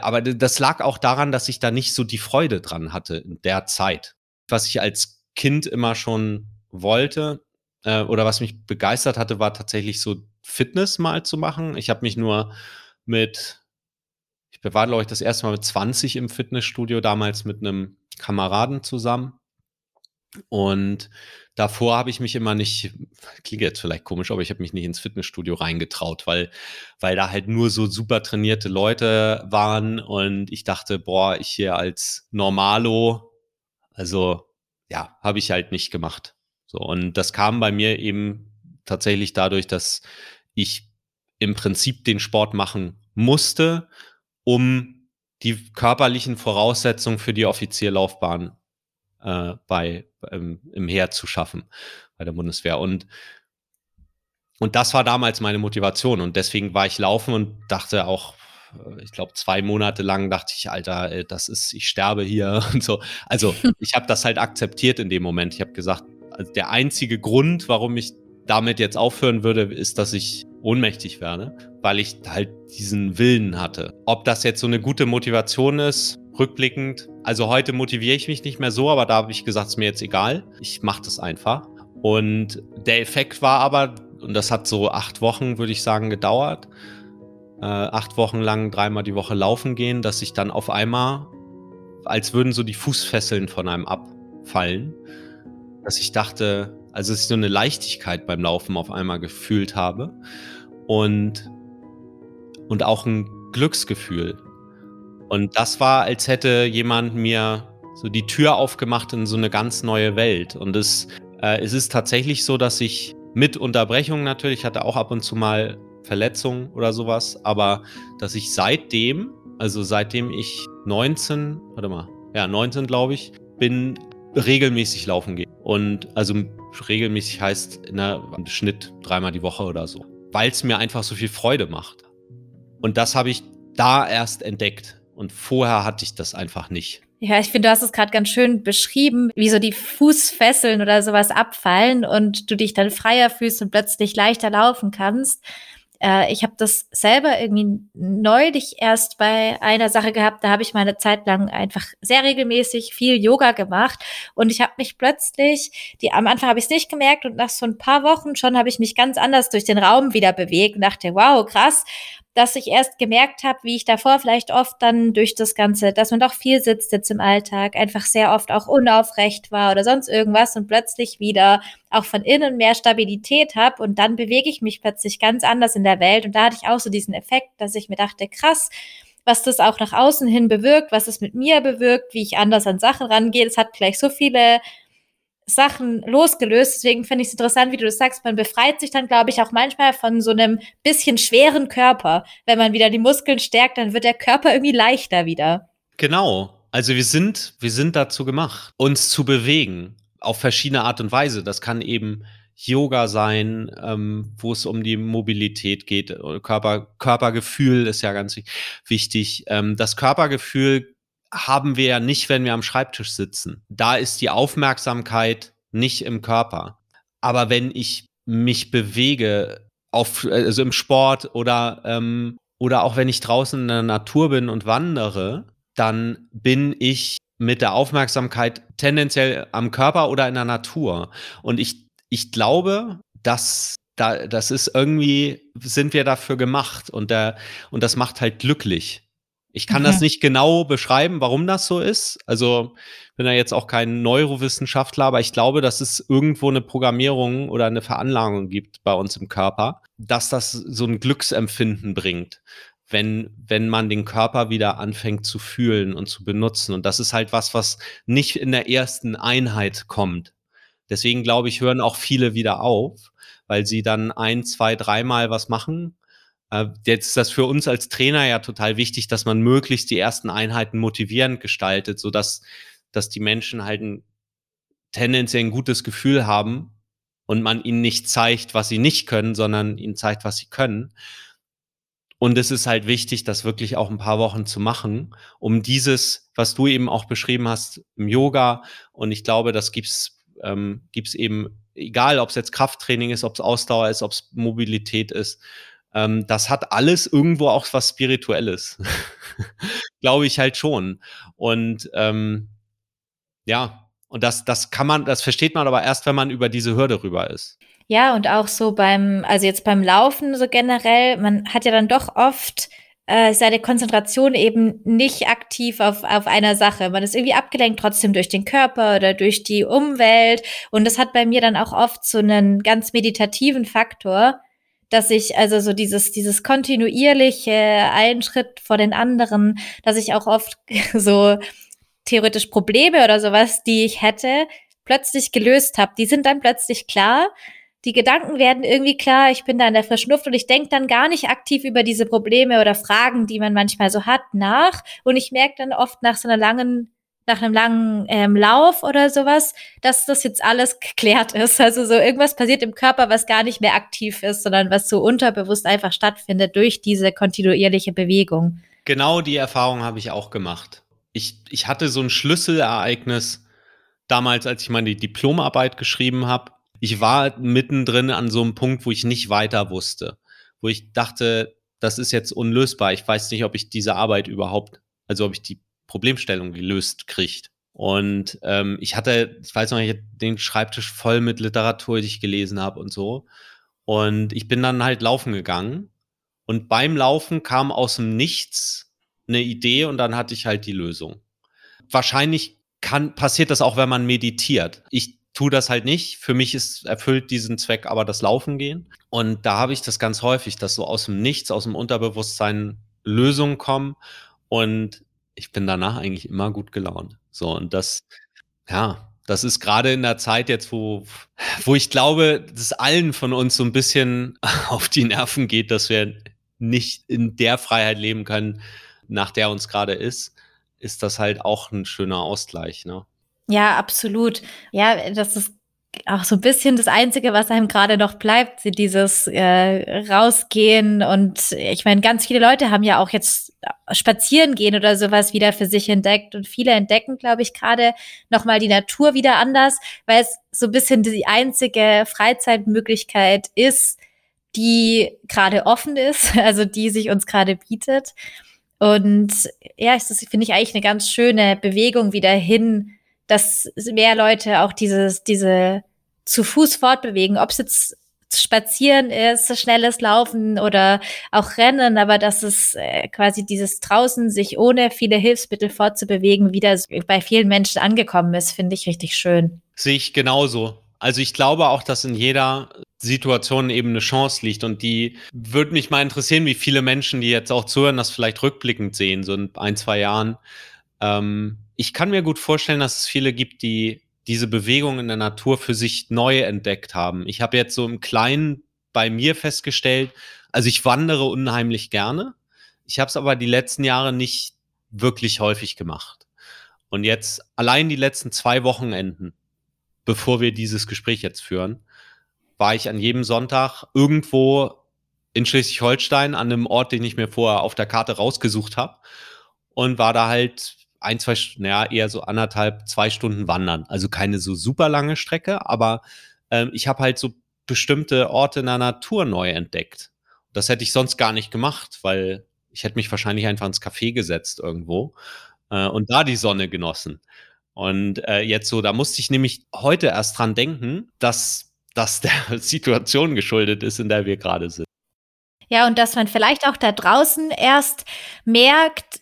Aber das lag auch daran, dass ich da nicht so die Freude dran hatte in der Zeit. Was ich als Kind immer schon wollte äh, oder was mich begeistert hatte, war tatsächlich so Fitness mal zu machen. Ich habe mich nur mit ich war, glaube ich, das erste Mal mit 20 im Fitnessstudio, damals mit einem Kameraden zusammen. Und davor habe ich mich immer nicht, klingt jetzt vielleicht komisch, aber ich habe mich nicht ins Fitnessstudio reingetraut, weil, weil da halt nur so super trainierte Leute waren und ich dachte, boah, ich hier als Normalo, also ja, habe ich halt nicht gemacht. So, und das kam bei mir eben tatsächlich dadurch, dass ich im Prinzip den Sport machen musste, um die körperlichen Voraussetzungen für die Offizierlaufbahn äh, bei, ähm, im Heer zu schaffen bei der Bundeswehr. Und, und das war damals meine Motivation. Und deswegen war ich laufen und dachte auch, äh, ich glaube, zwei Monate lang dachte ich, Alter, das ist, ich sterbe hier und so. Also ich habe das halt akzeptiert in dem Moment. Ich habe gesagt, also der einzige Grund, warum ich damit jetzt aufhören würde, ist, dass ich ohnmächtig werde, weil ich halt diesen Willen hatte. Ob das jetzt so eine gute Motivation ist, rückblickend, also heute motiviere ich mich nicht mehr so, aber da habe ich gesagt, es ist mir jetzt egal. Ich mache das einfach. Und der Effekt war aber, und das hat so acht Wochen, würde ich sagen, gedauert, äh, acht Wochen lang dreimal die Woche laufen gehen, dass ich dann auf einmal, als würden so die Fußfesseln von einem abfallen, dass ich dachte, also dass ich so eine Leichtigkeit beim Laufen auf einmal gefühlt habe und, und auch ein Glücksgefühl. Und das war, als hätte jemand mir so die Tür aufgemacht in so eine ganz neue Welt. Und es, äh, es ist tatsächlich so, dass ich mit Unterbrechungen natürlich, ich hatte auch ab und zu mal Verletzungen oder sowas, aber dass ich seitdem, also seitdem ich 19, warte mal, ja, 19 glaube ich, bin regelmäßig laufen gehe. Und also regelmäßig heißt in der Schnitt dreimal die Woche oder so. Weil es mir einfach so viel Freude macht. Und das habe ich da erst entdeckt. Und vorher hatte ich das einfach nicht. Ja, ich finde, du hast es gerade ganz schön beschrieben, wie so die Fußfesseln oder sowas abfallen und du dich dann freier fühlst und plötzlich leichter laufen kannst. Äh, ich habe das selber irgendwie neulich erst bei einer Sache gehabt, da habe ich meine Zeit lang einfach sehr regelmäßig viel Yoga gemacht und ich habe mich plötzlich, die am Anfang habe ich es nicht gemerkt und nach so ein paar Wochen schon habe ich mich ganz anders durch den Raum wieder bewegt und dachte, wow, krass, dass ich erst gemerkt habe, wie ich davor vielleicht oft dann durch das Ganze, dass man doch viel sitzt jetzt im Alltag, einfach sehr oft auch unaufrecht war oder sonst irgendwas und plötzlich wieder auch von innen mehr Stabilität habe und dann bewege ich mich plötzlich ganz anders in der Welt und da hatte ich auch so diesen Effekt, dass ich mir dachte, krass, was das auch nach außen hin bewirkt, was es mit mir bewirkt, wie ich anders an Sachen rangehe. Es hat gleich so viele Sachen losgelöst. Deswegen finde ich es interessant, wie du das sagst. Man befreit sich dann, glaube ich, auch manchmal von so einem bisschen schweren Körper. Wenn man wieder die Muskeln stärkt, dann wird der Körper irgendwie leichter wieder. Genau. Also wir sind, wir sind dazu gemacht, uns zu bewegen. Auf verschiedene Art und Weise. Das kann eben Yoga sein, ähm, wo es um die Mobilität geht. Körper, Körpergefühl ist ja ganz wichtig. Ähm, das Körpergefühl haben wir ja nicht, wenn wir am Schreibtisch sitzen. Da ist die Aufmerksamkeit nicht im Körper. Aber wenn ich mich bewege, auf, also im Sport oder, ähm, oder auch wenn ich draußen in der Natur bin und wandere, dann bin ich mit der Aufmerksamkeit tendenziell am Körper oder in der Natur. Und ich, ich glaube, dass da, das ist irgendwie, sind wir dafür gemacht und, der, und das macht halt glücklich. Ich kann mhm. das nicht genau beschreiben, warum das so ist. Also bin da jetzt auch kein Neurowissenschaftler, aber ich glaube, dass es irgendwo eine Programmierung oder eine Veranlagung gibt bei uns im Körper, dass das so ein Glücksempfinden bringt. wenn, wenn man den Körper wieder anfängt zu fühlen und zu benutzen. Und das ist halt was, was nicht in der ersten Einheit kommt. Deswegen glaube ich, hören auch viele wieder auf, weil sie dann ein, zwei, dreimal was machen. Äh, jetzt ist das für uns als Trainer ja total wichtig, dass man möglichst die ersten Einheiten motivierend gestaltet, so dass, dass die Menschen halt ein tendenziell ein gutes Gefühl haben und man ihnen nicht zeigt, was sie nicht können, sondern ihnen zeigt, was sie können. Und es ist halt wichtig, das wirklich auch ein paar Wochen zu machen, um dieses, was du eben auch beschrieben hast im Yoga. Und ich glaube, das gibt's ähm, gibt's eben, egal ob es jetzt Krafttraining ist, ob es Ausdauer ist, ob es Mobilität ist. Ähm, das hat alles irgendwo auch was Spirituelles. glaube ich halt schon. Und ähm, ja, und das, das kann man, das versteht man aber erst, wenn man über diese Hürde rüber ist. Ja, und auch so beim, also jetzt beim Laufen so generell, man hat ja dann doch oft äh, seine Konzentration eben nicht aktiv auf, auf einer Sache. Man ist irgendwie abgelenkt trotzdem durch den Körper oder durch die Umwelt. Und das hat bei mir dann auch oft so einen ganz meditativen Faktor, dass ich also so dieses, dieses kontinuierliche einen Schritt vor den anderen, dass ich auch oft so theoretisch Probleme oder sowas, die ich hätte, plötzlich gelöst habe. Die sind dann plötzlich klar die Gedanken werden irgendwie klar, ich bin da in der frischen Luft und ich denke dann gar nicht aktiv über diese Probleme oder Fragen, die man manchmal so hat, nach. Und ich merke dann oft nach so einer langen, nach einem langen ähm, Lauf oder sowas, dass das jetzt alles geklärt ist. Also so irgendwas passiert im Körper, was gar nicht mehr aktiv ist, sondern was so unterbewusst einfach stattfindet durch diese kontinuierliche Bewegung. Genau die Erfahrung habe ich auch gemacht. Ich, ich hatte so ein Schlüsselereignis damals, als ich meine Diplomarbeit geschrieben habe ich war mittendrin an so einem Punkt, wo ich nicht weiter wusste, wo ich dachte, das ist jetzt unlösbar. Ich weiß nicht, ob ich diese Arbeit überhaupt, also ob ich die Problemstellung gelöst kriegt. Und ähm, ich hatte, ich weiß noch, ich hatte den Schreibtisch voll mit Literatur, die ich gelesen habe und so. Und ich bin dann halt laufen gegangen. Und beim Laufen kam aus dem Nichts eine Idee und dann hatte ich halt die Lösung. Wahrscheinlich kann, passiert das auch, wenn man meditiert. Ich tue das halt nicht. Für mich ist erfüllt diesen Zweck aber das Laufen gehen. Und da habe ich das ganz häufig, dass so aus dem Nichts, aus dem Unterbewusstsein Lösungen kommen. Und ich bin danach eigentlich immer gut gelaunt. So, und das, ja, das ist gerade in der Zeit jetzt, wo, wo ich glaube, dass allen von uns so ein bisschen auf die Nerven geht, dass wir nicht in der Freiheit leben können, nach der uns gerade ist, ist das halt auch ein schöner Ausgleich, ne? Ja, absolut. Ja, das ist auch so ein bisschen das Einzige, was einem gerade noch bleibt, dieses äh, Rausgehen. Und ich meine, ganz viele Leute haben ja auch jetzt spazieren gehen oder sowas wieder für sich entdeckt. Und viele entdecken, glaube ich, gerade nochmal die Natur wieder anders, weil es so ein bisschen die einzige Freizeitmöglichkeit ist, die gerade offen ist, also die sich uns gerade bietet. Und ja, das finde ich eigentlich eine ganz schöne Bewegung wieder hin dass mehr Leute auch dieses, diese zu Fuß fortbewegen, ob es jetzt Spazieren ist, schnelles Laufen oder auch Rennen, aber dass es äh, quasi dieses draußen sich ohne viele Hilfsmittel fortzubewegen wieder bei vielen Menschen angekommen ist, finde ich richtig schön. Sehe ich genauso. Also ich glaube auch, dass in jeder Situation eben eine Chance liegt und die würde mich mal interessieren, wie viele Menschen, die jetzt auch zuhören, das vielleicht rückblickend sehen, so in ein, zwei Jahren. Ähm, ich kann mir gut vorstellen, dass es viele gibt, die diese Bewegung in der Natur für sich neu entdeckt haben. Ich habe jetzt so im Kleinen bei mir festgestellt, also ich wandere unheimlich gerne. Ich habe es aber die letzten Jahre nicht wirklich häufig gemacht. Und jetzt allein die letzten zwei Wochenenden, bevor wir dieses Gespräch jetzt führen, war ich an jedem Sonntag irgendwo in Schleswig-Holstein an einem Ort, den ich mir vorher auf der Karte rausgesucht habe und war da halt ein, zwei, naja, eher so anderthalb, zwei Stunden wandern. Also keine so super lange Strecke, aber ähm, ich habe halt so bestimmte Orte in der Natur neu entdeckt. Das hätte ich sonst gar nicht gemacht, weil ich hätte mich wahrscheinlich einfach ins Café gesetzt irgendwo äh, und da die Sonne genossen. Und äh, jetzt so, da musste ich nämlich heute erst dran denken, dass das der Situation geschuldet ist, in der wir gerade sind. Ja, und dass man vielleicht auch da draußen erst merkt,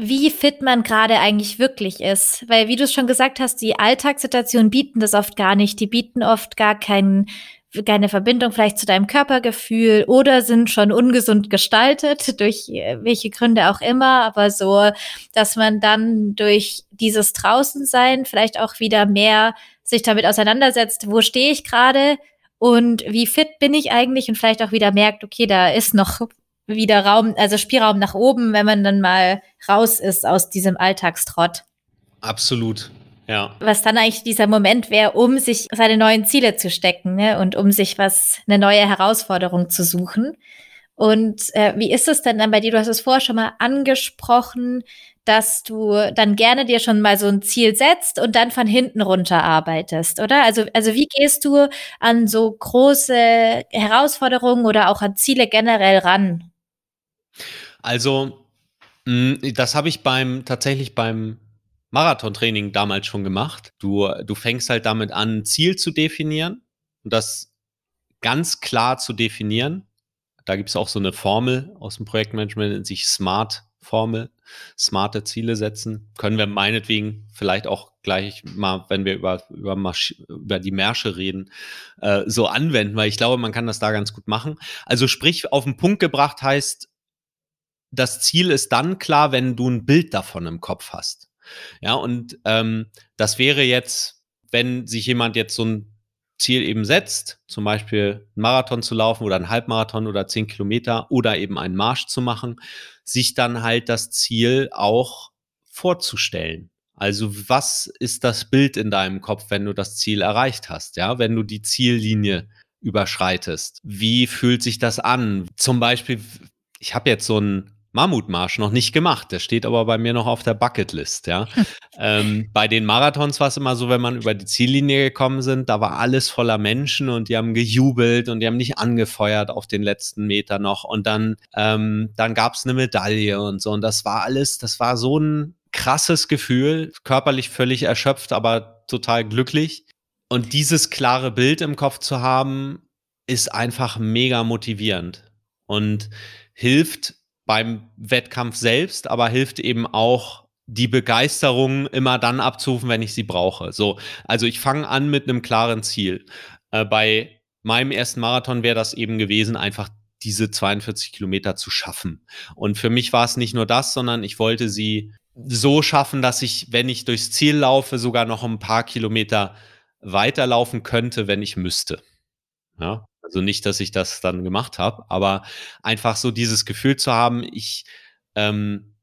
wie fit man gerade eigentlich wirklich ist. Weil, wie du es schon gesagt hast, die Alltagssituationen bieten das oft gar nicht. Die bieten oft gar keinen keine Verbindung vielleicht zu deinem Körpergefühl oder sind schon ungesund gestaltet, durch äh, welche Gründe auch immer, aber so, dass man dann durch dieses Draußensein vielleicht auch wieder mehr sich damit auseinandersetzt, wo stehe ich gerade und wie fit bin ich eigentlich und vielleicht auch wieder merkt, okay, da ist noch wieder Raum, also Spielraum nach oben, wenn man dann mal raus ist aus diesem Alltagstrott. Absolut. Ja. Was dann eigentlich dieser Moment wäre, um sich seine neuen Ziele zu stecken ne? und um sich was, eine neue Herausforderung zu suchen. Und äh, wie ist es denn dann bei dir? Du hast es vorher schon mal angesprochen, dass du dann gerne dir schon mal so ein Ziel setzt und dann von hinten runter arbeitest, oder? Also, also wie gehst du an so große Herausforderungen oder auch an Ziele generell ran? Also, mh, das habe ich beim tatsächlich beim Marathontraining damals schon gemacht. Du, du fängst halt damit an, Ziel zu definieren und das ganz klar zu definieren. Da gibt es auch so eine Formel aus dem Projektmanagement, nennt sich SMART-Formel. Smarte Ziele setzen. Können wir meinetwegen vielleicht auch gleich mal, wenn wir über, über, über die Märsche reden, äh, so anwenden, weil ich glaube, man kann das da ganz gut machen. Also sprich, auf den Punkt gebracht heißt, das Ziel ist dann klar, wenn du ein Bild davon im Kopf hast. Ja, und ähm, das wäre jetzt, wenn sich jemand jetzt so ein Ziel eben setzt, zum Beispiel einen Marathon zu laufen oder einen Halbmarathon oder zehn Kilometer oder eben einen Marsch zu machen, sich dann halt das Ziel auch vorzustellen. Also was ist das Bild in deinem Kopf, wenn du das Ziel erreicht hast, ja, wenn du die Ziellinie überschreitest? Wie fühlt sich das an? Zum Beispiel, ich habe jetzt so ein Mammutmarsch noch nicht gemacht. Der steht aber bei mir noch auf der Bucketlist, ja. ähm, bei den Marathons war es immer so, wenn man über die Ziellinie gekommen sind, da war alles voller Menschen und die haben gejubelt und die haben nicht angefeuert auf den letzten Meter noch. Und dann, ähm, dann gab es eine Medaille und so. Und das war alles, das war so ein krasses Gefühl, körperlich völlig erschöpft, aber total glücklich. Und dieses klare Bild im Kopf zu haben, ist einfach mega motivierend und hilft beim Wettkampf selbst, aber hilft eben auch die Begeisterung immer dann abzurufen, wenn ich sie brauche. So, also ich fange an mit einem klaren Ziel. Äh, bei meinem ersten Marathon wäre das eben gewesen, einfach diese 42 Kilometer zu schaffen. Und für mich war es nicht nur das, sondern ich wollte sie so schaffen, dass ich, wenn ich durchs Ziel laufe, sogar noch ein paar Kilometer weiterlaufen könnte, wenn ich müsste. Ja, also nicht, dass ich das dann gemacht habe, aber einfach so dieses Gefühl zu haben, ich ähm,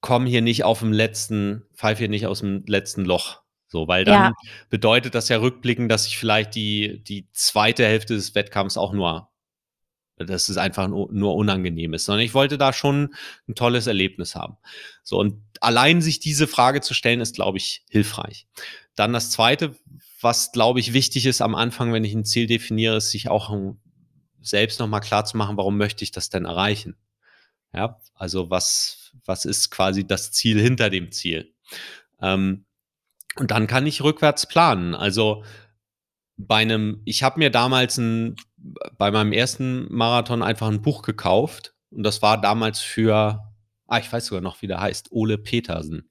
komme hier nicht auf dem letzten, pfeife hier nicht aus dem letzten Loch. So, weil dann ja. bedeutet das ja rückblickend, dass ich vielleicht die, die zweite Hälfte des Wettkampfs auch nur, dass es einfach nur, nur unangenehm ist, sondern ich wollte da schon ein tolles Erlebnis haben. So, und allein sich diese Frage zu stellen, ist, glaube ich, hilfreich. Dann das zweite, was, glaube ich, wichtig ist am Anfang, wenn ich ein Ziel definiere, ist sich auch selbst nochmal klar zu machen, warum möchte ich das denn erreichen? Ja, also was, was ist quasi das Ziel hinter dem Ziel? Ähm, und dann kann ich rückwärts planen. Also bei einem, ich habe mir damals ein, bei meinem ersten Marathon einfach ein Buch gekauft und das war damals für, ah, ich weiß sogar noch, wie der heißt, Ole Petersen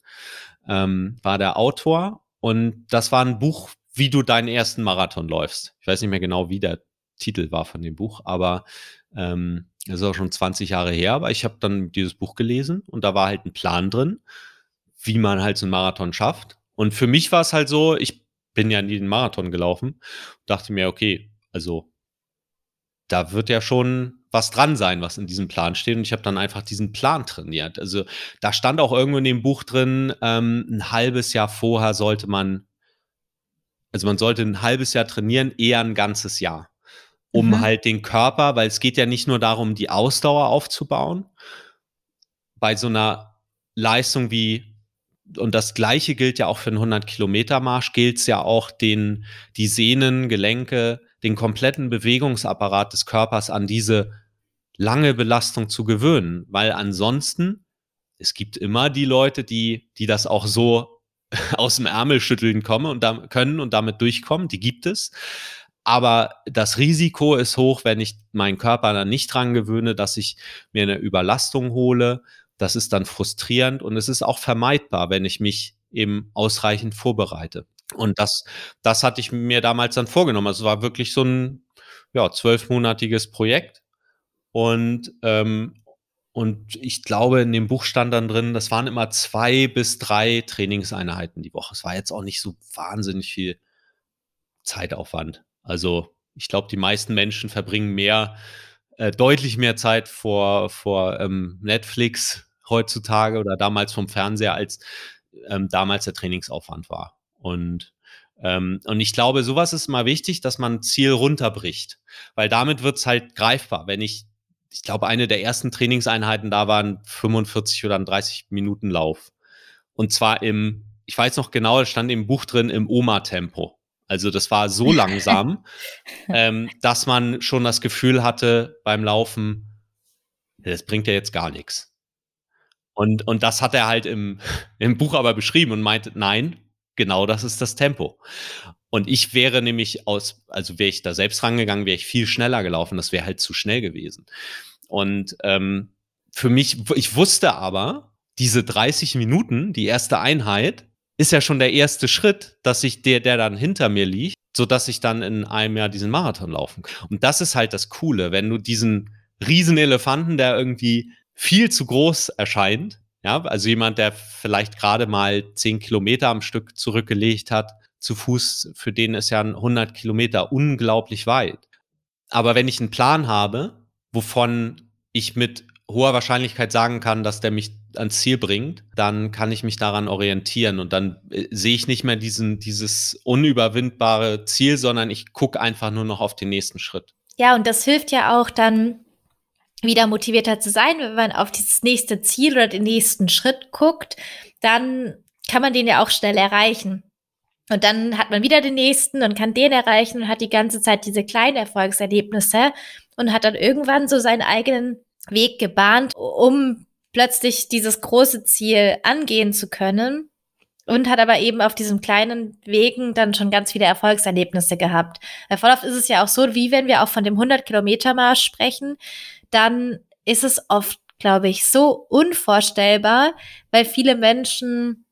ähm, war der Autor und das war ein Buch, wie du deinen ersten Marathon läufst. Ich weiß nicht mehr genau, wie der Titel war von dem Buch, aber ähm, das ist auch schon 20 Jahre her, aber ich habe dann dieses Buch gelesen und da war halt ein Plan drin, wie man halt so einen Marathon schafft. Und für mich war es halt so, ich bin ja nie den Marathon gelaufen, dachte mir, okay, also da wird ja schon was dran sein, was in diesem Plan steht. Und ich habe dann einfach diesen Plan trainiert. Also da stand auch irgendwo in dem Buch drin, ähm, ein halbes Jahr vorher sollte man also man sollte ein halbes Jahr trainieren, eher ein ganzes Jahr, um mhm. halt den Körper, weil es geht ja nicht nur darum, die Ausdauer aufzubauen. Bei so einer Leistung wie und das gleiche gilt ja auch für einen 100 Kilometer Marsch, gilt es ja auch den, die Sehnen, Gelenke, den kompletten Bewegungsapparat des Körpers an diese lange Belastung zu gewöhnen, weil ansonsten, es gibt immer die Leute, die, die das auch so aus dem Ärmel schütteln komme und da, können und damit durchkommen. Die gibt es. Aber das Risiko ist hoch, wenn ich meinen Körper dann nicht dran gewöhne, dass ich mir eine Überlastung hole. Das ist dann frustrierend und es ist auch vermeidbar, wenn ich mich eben ausreichend vorbereite. Und das, das hatte ich mir damals dann vorgenommen. Also es war wirklich so ein, ja, zwölfmonatiges Projekt. Und, ähm, und ich glaube, in dem Buch stand dann drin, das waren immer zwei bis drei Trainingseinheiten die Woche. Es war jetzt auch nicht so wahnsinnig viel Zeitaufwand. Also ich glaube, die meisten Menschen verbringen mehr, äh, deutlich mehr Zeit vor, vor ähm, Netflix heutzutage oder damals vom Fernseher, als ähm, damals der Trainingsaufwand war. Und, ähm, und ich glaube, sowas ist mal wichtig, dass man Ziel runterbricht, weil damit wird es halt greifbar. Wenn ich, ich glaube, eine der ersten Trainingseinheiten da waren 45 oder 30 Minuten Lauf. Und zwar im, ich weiß noch genau, es stand im Buch drin, im Oma-Tempo. Also das war so langsam, ähm, dass man schon das Gefühl hatte beim Laufen, das bringt ja jetzt gar nichts. Und, und das hat er halt im, im Buch aber beschrieben und meinte, nein, genau das ist das Tempo. Und ich wäre nämlich aus, also wäre ich da selbst rangegangen, wäre ich viel schneller gelaufen. Das wäre halt zu schnell gewesen. Und ähm, für mich, ich wusste aber, diese 30 Minuten, die erste Einheit, ist ja schon der erste Schritt, dass ich der, der dann hinter mir liegt, so dass ich dann in einem Jahr diesen Marathon laufen kann. Und das ist halt das Coole, wenn du diesen riesen Elefanten, der irgendwie viel zu groß erscheint, ja, also jemand, der vielleicht gerade mal zehn Kilometer am Stück zurückgelegt hat, zu Fuß, für den ist ja 100 Kilometer unglaublich weit. Aber wenn ich einen Plan habe, wovon ich mit hoher Wahrscheinlichkeit sagen kann, dass der mich ans Ziel bringt, dann kann ich mich daran orientieren und dann äh, sehe ich nicht mehr diesen, dieses unüberwindbare Ziel, sondern ich gucke einfach nur noch auf den nächsten Schritt. Ja, und das hilft ja auch dann wieder motivierter zu sein, wenn man auf dieses nächste Ziel oder den nächsten Schritt guckt, dann kann man den ja auch schnell erreichen. Und dann hat man wieder den nächsten und kann den erreichen und hat die ganze Zeit diese kleinen Erfolgserlebnisse und hat dann irgendwann so seinen eigenen Weg gebahnt, um plötzlich dieses große Ziel angehen zu können und hat aber eben auf diesen kleinen Wegen dann schon ganz viele Erfolgserlebnisse gehabt. Weil voll oft ist es ja auch so, wie wenn wir auch von dem 100-Kilometer-Marsch sprechen, dann ist es oft, glaube ich, so unvorstellbar, weil viele Menschen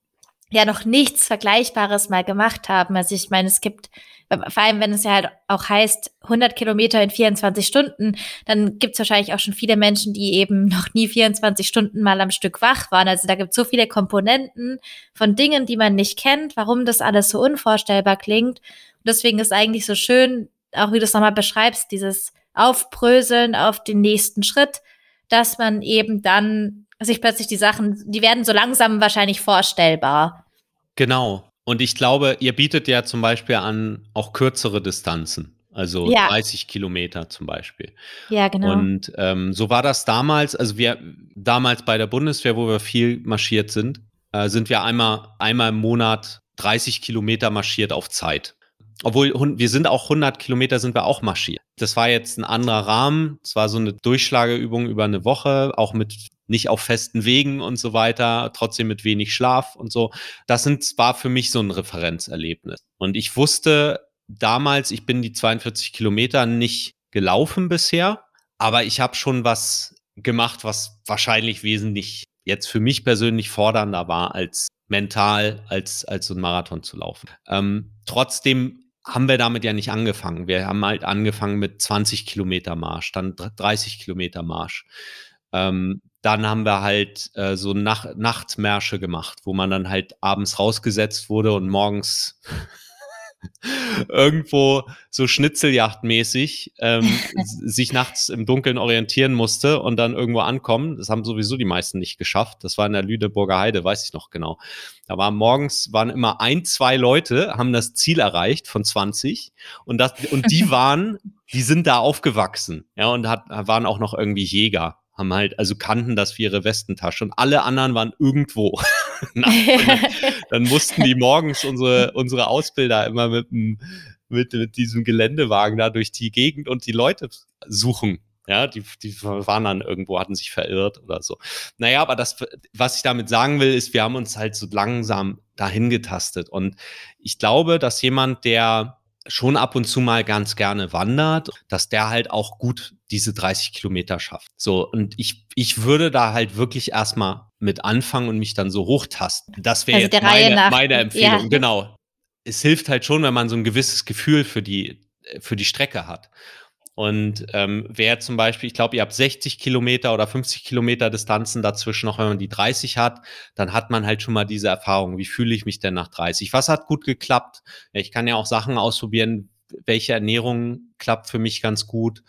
ja noch nichts Vergleichbares mal gemacht haben. Also ich meine, es gibt vor allem wenn es ja halt auch heißt 100 Kilometer in 24 Stunden, dann gibt es wahrscheinlich auch schon viele Menschen, die eben noch nie 24 Stunden mal am Stück wach waren. Also da gibt es so viele Komponenten von Dingen, die man nicht kennt, warum das alles so unvorstellbar klingt. Und deswegen ist eigentlich so schön, auch wie du es nochmal beschreibst, dieses Aufbröseln auf den nächsten Schritt, dass man eben dann sich plötzlich die Sachen, die werden so langsam wahrscheinlich vorstellbar. Genau. Und ich glaube, ihr bietet ja zum Beispiel an auch kürzere Distanzen. Also ja. 30 Kilometer zum Beispiel. Ja, genau. Und ähm, so war das damals. Also wir damals bei der Bundeswehr, wo wir viel marschiert sind, äh, sind wir einmal, einmal im Monat 30 Kilometer marschiert auf Zeit. Obwohl wir sind auch 100 Kilometer sind wir auch marschiert. Das war jetzt ein anderer Rahmen. Es war so eine Durchschlageübung über eine Woche, auch mit nicht auf festen Wegen und so weiter, trotzdem mit wenig Schlaf und so. Das sind, war für mich so ein Referenzerlebnis. Und ich wusste damals, ich bin die 42 Kilometer nicht gelaufen bisher, aber ich habe schon was gemacht, was wahrscheinlich wesentlich jetzt für mich persönlich fordernder war als mental, als, als so ein Marathon zu laufen. Ähm, trotzdem haben wir damit ja nicht angefangen. Wir haben halt angefangen mit 20 Kilometer Marsch, dann 30 Kilometer Marsch. Ähm, dann haben wir halt äh, so Nach Nachtmärsche gemacht, wo man dann halt abends rausgesetzt wurde und morgens irgendwo so Schnitzeljachtmäßig ähm, sich nachts im Dunkeln orientieren musste und dann irgendwo ankommen. Das haben sowieso die meisten nicht geschafft. Das war in der Lüneburger Heide, weiß ich noch genau. Da waren morgens waren immer ein, zwei Leute, haben das Ziel erreicht von 20 und das und die waren, die sind da aufgewachsen, ja und hat, waren auch noch irgendwie Jäger haben halt, also kannten das für ihre Westentasche und alle anderen waren irgendwo. dann mussten die morgens unsere, unsere Ausbilder immer mit, mit, mit diesem Geländewagen da durch die Gegend und die Leute suchen. Ja, die, die waren dann irgendwo, hatten sich verirrt oder so. Naja, aber das, was ich damit sagen will, ist, wir haben uns halt so langsam dahin getastet. Und ich glaube, dass jemand, der schon ab und zu mal ganz gerne wandert, dass der halt auch gut diese 30 Kilometer schafft. So, und ich, ich würde da halt wirklich erstmal mit anfangen und mich dann so hochtasten. Das wäre also jetzt meine, meine Empfehlung. Ja. Genau. Es hilft halt schon, wenn man so ein gewisses Gefühl für die, für die Strecke hat. Und ähm, wer zum Beispiel, ich glaube, ihr habt 60 Kilometer oder 50 Kilometer Distanzen dazwischen, noch wenn man die 30 hat, dann hat man halt schon mal diese Erfahrung. Wie fühle ich mich denn nach 30? Was hat gut geklappt? Ich kann ja auch Sachen ausprobieren, welche Ernährung klappt für mich ganz gut.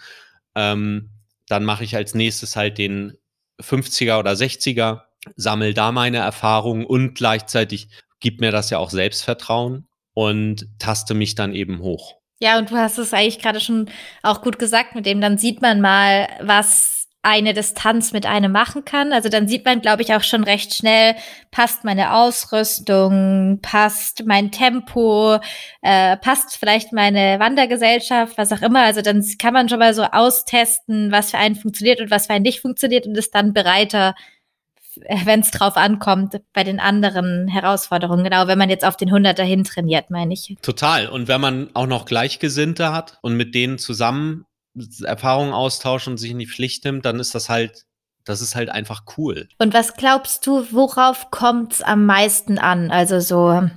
Ähm, dann mache ich als nächstes halt den 50er oder 60er, sammle da meine Erfahrungen und gleichzeitig gibt mir das ja auch Selbstvertrauen und taste mich dann eben hoch. Ja, und du hast es eigentlich gerade schon auch gut gesagt mit dem, dann sieht man mal, was eine Distanz mit einem machen kann. Also dann sieht man, glaube ich, auch schon recht schnell, passt meine Ausrüstung, passt mein Tempo, äh, passt vielleicht meine Wandergesellschaft, was auch immer. Also dann kann man schon mal so austesten, was für einen funktioniert und was für einen nicht funktioniert und ist dann bereiter, wenn es drauf ankommt, bei den anderen Herausforderungen. Genau, wenn man jetzt auf den Hunderter hin trainiert, meine ich. Total. Und wenn man auch noch Gleichgesinnte hat und mit denen zusammen Erfahrungen austauscht und sich in die Pflicht nimmt, dann ist das halt, das ist halt einfach cool. Und was glaubst du, worauf kommt es am meisten an? Also so,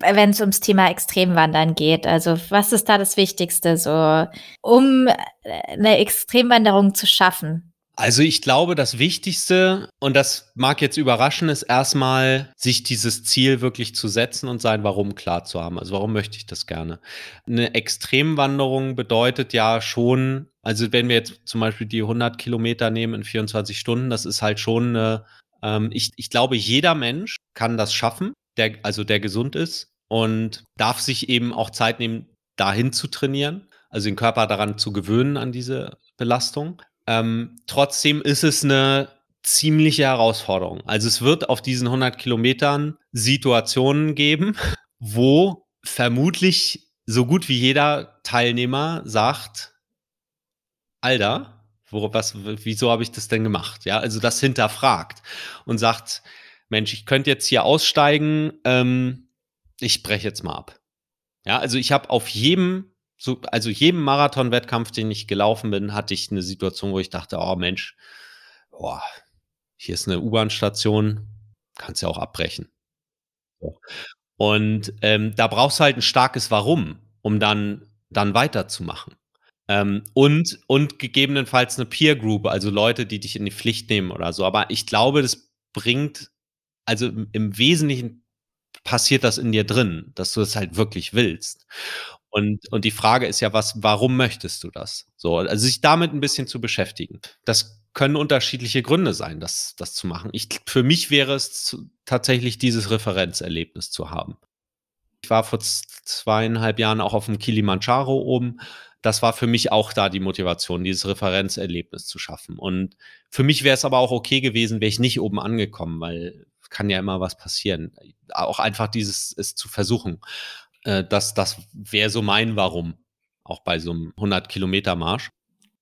wenn es ums Thema Extremwandern geht. Also was ist da das Wichtigste, so um eine Extremwanderung zu schaffen? Also ich glaube, das Wichtigste, und das mag jetzt überraschen, ist erstmal, sich dieses Ziel wirklich zu setzen und sein Warum klar zu haben. Also warum möchte ich das gerne? Eine Extremwanderung bedeutet ja schon, also wenn wir jetzt zum Beispiel die 100 Kilometer nehmen in 24 Stunden, das ist halt schon eine, ähm, ich, ich glaube, jeder Mensch kann das schaffen, der, also der gesund ist und darf sich eben auch Zeit nehmen, dahin zu trainieren, also den Körper daran zu gewöhnen an diese Belastung. Ähm, trotzdem ist es eine ziemliche Herausforderung. Also es wird auf diesen 100 Kilometern Situationen geben, wo vermutlich so gut wie jeder Teilnehmer sagt, Alter, wo, was, wieso habe ich das denn gemacht? Ja, also das hinterfragt und sagt, Mensch, ich könnte jetzt hier aussteigen, ähm, ich breche jetzt mal ab. Ja, also ich habe auf jedem so, also jedem Marathon-Wettkampf, den ich gelaufen bin, hatte ich eine Situation, wo ich dachte, oh Mensch, boah, hier ist eine U-Bahn-Station, kannst ja auch abbrechen. Und ähm, da brauchst du halt ein starkes Warum, um dann, dann weiterzumachen. Ähm, und, und gegebenenfalls eine Peer Group, also Leute, die dich in die Pflicht nehmen oder so. Aber ich glaube, das bringt, also im Wesentlichen passiert das in dir drin, dass du es das halt wirklich willst. Und, und die Frage ist ja, was, warum möchtest du das? So, also sich damit ein bisschen zu beschäftigen. Das können unterschiedliche Gründe sein, das, das zu machen. Ich, für mich wäre es zu, tatsächlich dieses Referenzerlebnis zu haben. Ich war vor zweieinhalb Jahren auch auf dem Kilimanjaro oben. Das war für mich auch da die Motivation, dieses Referenzerlebnis zu schaffen. Und für mich wäre es aber auch okay gewesen, wäre ich nicht oben angekommen, weil kann ja immer was passieren. Auch einfach dieses es zu versuchen. Äh, das das wäre so mein Warum, auch bei so einem 100 Kilometer Marsch.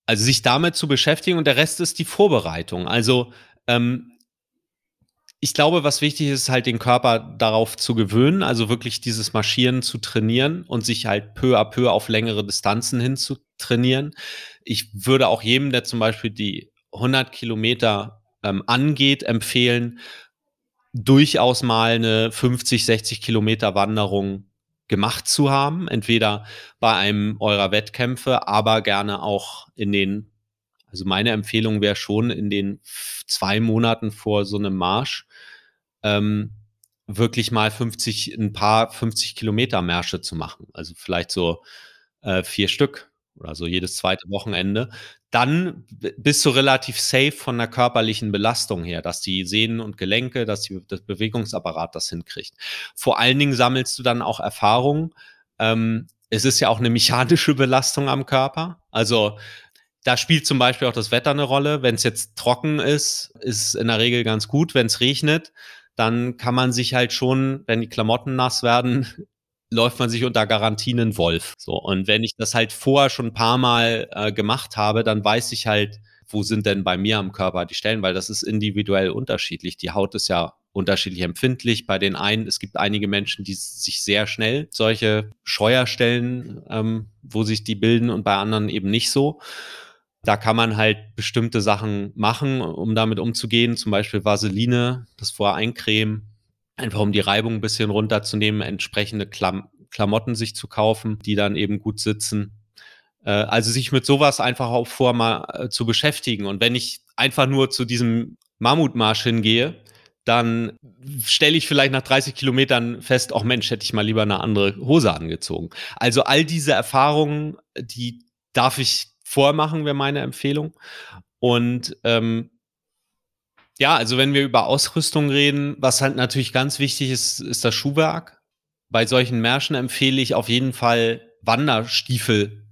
Also sich damit zu beschäftigen und der Rest ist die Vorbereitung. Also ähm, ich glaube, was wichtig ist, halt den Körper darauf zu gewöhnen, also wirklich dieses Marschieren zu trainieren und sich halt peu à peu auf längere Distanzen hin zu trainieren. Ich würde auch jedem, der zum Beispiel die 100 Kilometer ähm, angeht, empfehlen, durchaus mal eine 50, 60 Kilometer Wanderung gemacht zu haben, entweder bei einem eurer Wettkämpfe, aber gerne auch in den, also meine Empfehlung wäre schon in den zwei Monaten vor so einem Marsch, ähm, wirklich mal 50, ein paar 50 Kilometer Märsche zu machen. Also vielleicht so äh, vier Stück oder so jedes zweite Wochenende, dann bist du relativ safe von der körperlichen Belastung her, dass die Sehnen und Gelenke, dass die, das Bewegungsapparat das hinkriegt. Vor allen Dingen sammelst du dann auch Erfahrung. Ähm, es ist ja auch eine mechanische Belastung am Körper. Also da spielt zum Beispiel auch das Wetter eine Rolle. Wenn es jetzt trocken ist, ist in der Regel ganz gut. Wenn es regnet, dann kann man sich halt schon, wenn die Klamotten nass werden, läuft man sich unter Garantien einen Wolf. So, und wenn ich das halt vorher schon ein paar Mal äh, gemacht habe, dann weiß ich halt, wo sind denn bei mir am Körper die Stellen, weil das ist individuell unterschiedlich. Die Haut ist ja unterschiedlich empfindlich. Bei den einen, es gibt einige Menschen, die sich sehr schnell solche Scheuerstellen, ähm, wo sich die bilden und bei anderen eben nicht so. Da kann man halt bestimmte Sachen machen, um damit umzugehen. Zum Beispiel Vaseline, das vorher eincremen, einfach um die Reibung ein bisschen runterzunehmen, entsprechende Klam Klamotten sich zu kaufen, die dann eben gut sitzen. Äh, also sich mit sowas einfach auch vor mal äh, zu beschäftigen. Und wenn ich einfach nur zu diesem Mammutmarsch hingehe, dann stelle ich vielleicht nach 30 Kilometern fest, auch Mensch, hätte ich mal lieber eine andere Hose angezogen. Also all diese Erfahrungen, die darf ich vormachen, wäre meine Empfehlung. Und ähm, ja, also wenn wir über Ausrüstung reden, was halt natürlich ganz wichtig ist, ist das Schuhwerk. Bei solchen Märschen empfehle ich auf jeden Fall Wanderstiefel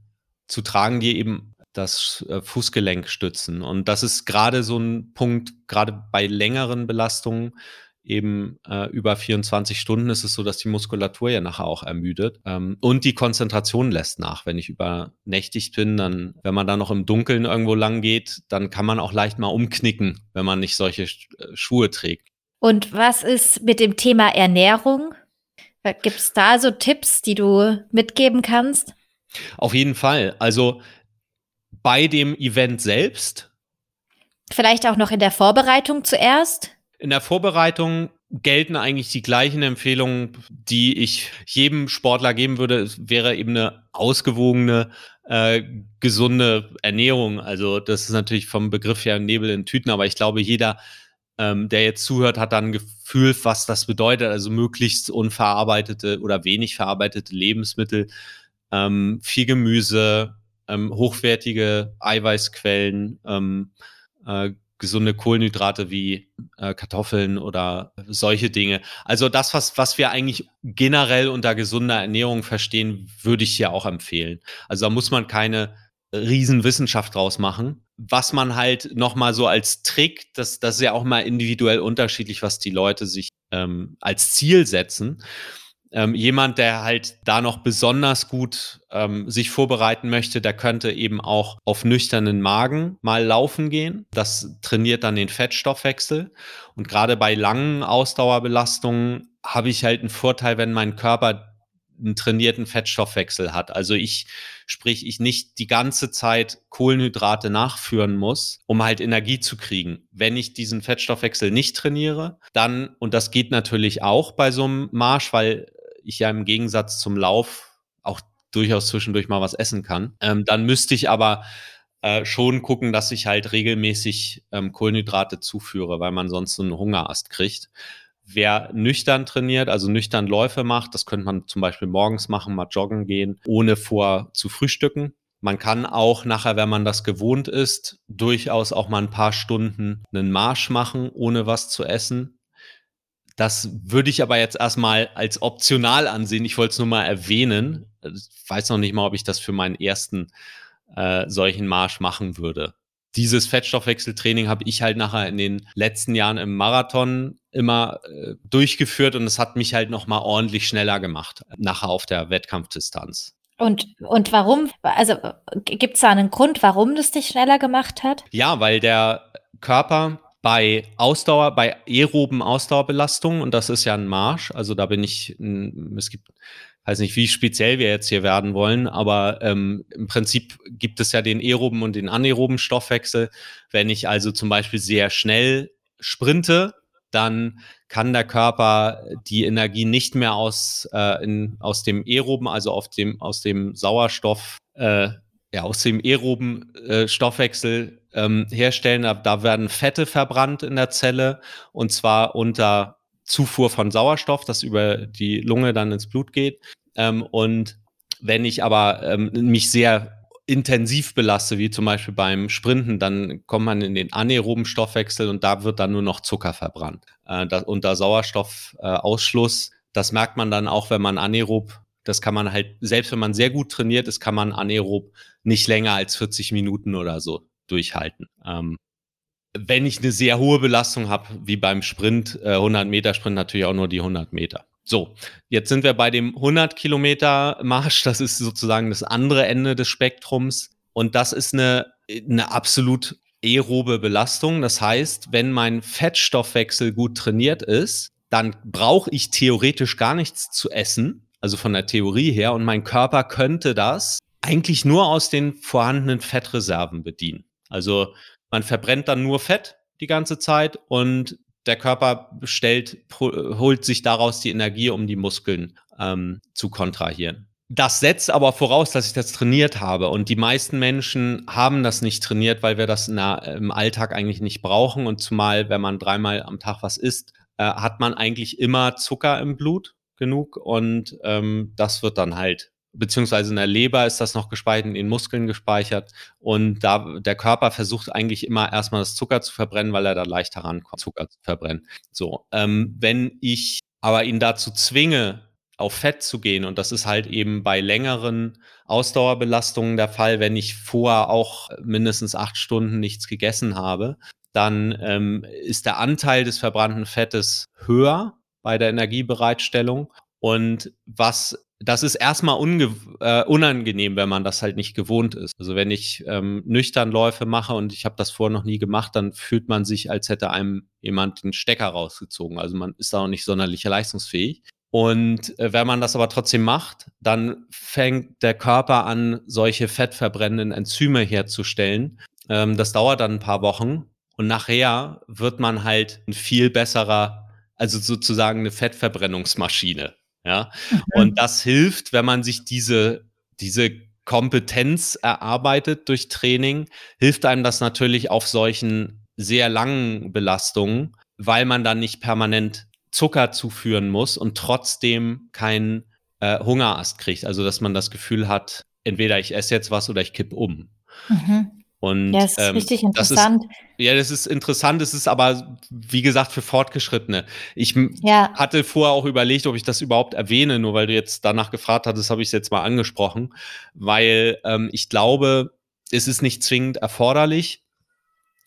zu tragen, die eben das äh, Fußgelenk stützen. Und das ist gerade so ein Punkt, gerade bei längeren Belastungen, eben äh, über 24 Stunden ist es so, dass die Muskulatur ja nachher auch ermüdet. Ähm, und die Konzentration lässt nach. Wenn ich übernächtigt bin, dann, wenn man da noch im Dunkeln irgendwo lang geht, dann kann man auch leicht mal umknicken, wenn man nicht solche äh, Schuhe trägt. Und was ist mit dem Thema Ernährung? Gibt es da so Tipps, die du mitgeben kannst? Auf jeden Fall. Also bei dem Event selbst. Vielleicht auch noch in der Vorbereitung zuerst? In der Vorbereitung gelten eigentlich die gleichen Empfehlungen, die ich jedem Sportler geben würde. Es wäre eben eine ausgewogene, äh, gesunde Ernährung. Also das ist natürlich vom Begriff her Nebel in Tüten, aber ich glaube, jeder, ähm, der jetzt zuhört, hat dann ein Gefühl, was das bedeutet. Also möglichst unverarbeitete oder wenig verarbeitete Lebensmittel, ähm, viel Gemüse, ähm, hochwertige Eiweißquellen, ähm, äh, gesunde Kohlenhydrate wie äh, Kartoffeln oder solche Dinge. Also das, was, was wir eigentlich generell unter gesunder Ernährung verstehen, würde ich hier auch empfehlen. Also da muss man keine Riesenwissenschaft draus machen. Was man halt nochmal so als Trick, das, das ist ja auch mal individuell unterschiedlich, was die Leute sich ähm, als Ziel setzen ähm, jemand, der halt da noch besonders gut ähm, sich vorbereiten möchte, der könnte eben auch auf nüchternen Magen mal laufen gehen. Das trainiert dann den Fettstoffwechsel. Und gerade bei langen Ausdauerbelastungen habe ich halt einen Vorteil, wenn mein Körper einen trainierten Fettstoffwechsel hat. Also ich, sprich, ich nicht die ganze Zeit Kohlenhydrate nachführen muss, um halt Energie zu kriegen. Wenn ich diesen Fettstoffwechsel nicht trainiere, dann, und das geht natürlich auch bei so einem Marsch, weil ich ja im Gegensatz zum Lauf auch durchaus zwischendurch mal was essen kann. Ähm, dann müsste ich aber äh, schon gucken, dass ich halt regelmäßig ähm, Kohlenhydrate zuführe, weil man sonst so einen Hungerast kriegt. Wer nüchtern trainiert, also nüchtern Läufe macht, das könnte man zum Beispiel morgens machen, mal joggen gehen, ohne vor zu frühstücken. Man kann auch nachher, wenn man das gewohnt ist, durchaus auch mal ein paar Stunden einen Marsch machen, ohne was zu essen. Das würde ich aber jetzt erstmal als optional ansehen. Ich wollte es nur mal erwähnen. Ich weiß noch nicht mal, ob ich das für meinen ersten äh, solchen Marsch machen würde. Dieses Fettstoffwechseltraining habe ich halt nachher in den letzten Jahren im Marathon immer äh, durchgeführt und es hat mich halt noch mal ordentlich schneller gemacht, nachher auf der Wettkampfdistanz. Und, und warum? Also gibt es da einen Grund, warum das dich schneller gemacht hat? Ja, weil der Körper bei Ausdauer, bei aeroben Ausdauerbelastungen, und das ist ja ein Marsch, also da bin ich, es gibt, weiß nicht, wie speziell wir jetzt hier werden wollen, aber ähm, im Prinzip gibt es ja den aeroben und den anaeroben Stoffwechsel. Wenn ich also zum Beispiel sehr schnell sprinte, dann kann der Körper die Energie nicht mehr aus, äh, in, aus dem aeroben, also auf dem, aus dem Sauerstoff, äh, ja, aus dem aeroben äh, Stoffwechsel ähm, herstellen. Da, werden Fette verbrannt in der Zelle und zwar unter Zufuhr von Sauerstoff, das über die Lunge dann ins Blut geht. Ähm, und wenn ich aber ähm, mich sehr intensiv belaste, wie zum Beispiel beim Sprinten, dann kommt man in den anaeroben Stoffwechsel und da wird dann nur noch Zucker verbrannt. Äh, das, unter Sauerstoffausschluss, äh, das merkt man dann auch, wenn man anaerob, das kann man halt, selbst wenn man sehr gut trainiert ist, kann man anaerob nicht länger als 40 Minuten oder so durchhalten. Ähm, wenn ich eine sehr hohe Belastung habe, wie beim Sprint, äh, 100 Meter Sprint natürlich auch nur die 100 Meter. So, jetzt sind wir bei dem 100 Kilometer Marsch. Das ist sozusagen das andere Ende des Spektrums. Und das ist eine, eine absolut aerobe Belastung. Das heißt, wenn mein Fettstoffwechsel gut trainiert ist, dann brauche ich theoretisch gar nichts zu essen, also von der Theorie her, und mein Körper könnte das eigentlich nur aus den vorhandenen Fettreserven bedienen. Also man verbrennt dann nur Fett die ganze Zeit und der Körper stellt, holt sich daraus die Energie, um die Muskeln ähm, zu kontrahieren. das setzt aber voraus, dass ich das trainiert habe. Und die meisten Menschen haben das nicht trainiert, weil wir das der, im Alltag eigentlich nicht brauchen. Und zumal, wenn man dreimal am Tag was isst, äh, hat man eigentlich immer Zucker im Blut genug. Und ähm, das wird dann halt, beziehungsweise in der Leber ist das noch gespeichert, in den Muskeln gespeichert. Und da der Körper versucht eigentlich immer erstmal das Zucker zu verbrennen, weil er da leichter rankommt, Zucker zu verbrennen. So, ähm, wenn ich aber ihn dazu zwinge, auf Fett zu gehen. Und das ist halt eben bei längeren Ausdauerbelastungen der Fall, wenn ich vorher auch mindestens acht Stunden nichts gegessen habe, dann ähm, ist der Anteil des verbrannten Fettes höher bei der Energiebereitstellung. Und was das ist erstmal äh, unangenehm, wenn man das halt nicht gewohnt ist. Also wenn ich ähm, nüchtern Läufe mache und ich habe das vorher noch nie gemacht, dann fühlt man sich, als hätte einem jemand den Stecker rausgezogen. Also man ist da auch nicht sonderlich leistungsfähig. Und äh, wenn man das aber trotzdem macht, dann fängt der Körper an, solche fettverbrennenden Enzyme herzustellen. Ähm, das dauert dann ein paar Wochen und nachher wird man halt ein viel besserer, also sozusagen eine Fettverbrennungsmaschine. Ja, mhm. und das hilft, wenn man sich diese, diese Kompetenz erarbeitet durch Training, hilft einem das natürlich auf solchen sehr langen Belastungen, weil man dann nicht permanent Zucker zuführen muss und trotzdem keinen äh, Hungerast kriegt. Also dass man das Gefühl hat, entweder ich esse jetzt was oder ich kipp um. Mhm. Und, ja, das ist ähm, richtig interessant. Das ist, ja, das ist interessant. Es ist aber, wie gesagt, für Fortgeschrittene. Ich ja. hatte vorher auch überlegt, ob ich das überhaupt erwähne, nur weil du jetzt danach gefragt hattest, habe ich es jetzt mal angesprochen, weil ähm, ich glaube, es ist nicht zwingend erforderlich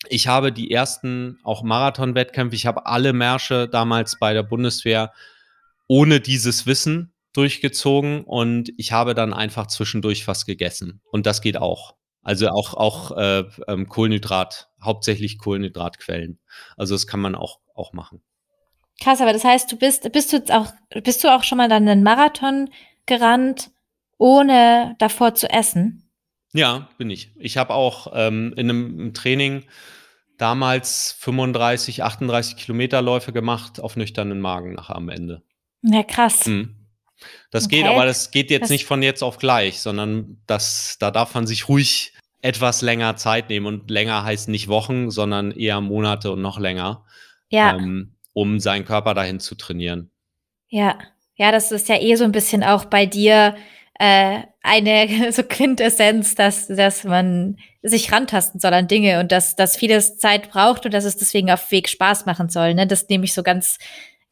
ich habe die ersten auch Marathon-Wettkämpfe, ich habe alle Märsche damals bei der Bundeswehr ohne dieses Wissen durchgezogen und ich habe dann einfach zwischendurch was gegessen. Und das geht auch. Also auch, auch äh, ähm, Kohlenhydrat, hauptsächlich Kohlenhydratquellen. Also das kann man auch, auch machen. Krass, aber das heißt, du bist, bist du auch, bist du auch schon mal dann einen Marathon gerannt, ohne davor zu essen? Ja, bin ich. Ich habe auch ähm, in einem Training damals 35, 38 Kilometerläufe gemacht auf nüchternen Magen nach am Ende. Ja, krass. Mhm. Das okay. geht, aber das geht jetzt das nicht von jetzt auf gleich, sondern das, da darf man sich ruhig etwas länger Zeit nehmen. Und länger heißt nicht Wochen, sondern eher Monate und noch länger, ja. ähm, um seinen Körper dahin zu trainieren. Ja, ja, das ist ja eh so ein bisschen auch bei dir äh, eine so Quintessenz, dass, dass man sich rantasten soll an Dinge und dass, dass vieles Zeit braucht und dass es deswegen auf Weg Spaß machen soll. Ne? Das nehme ich so ganz,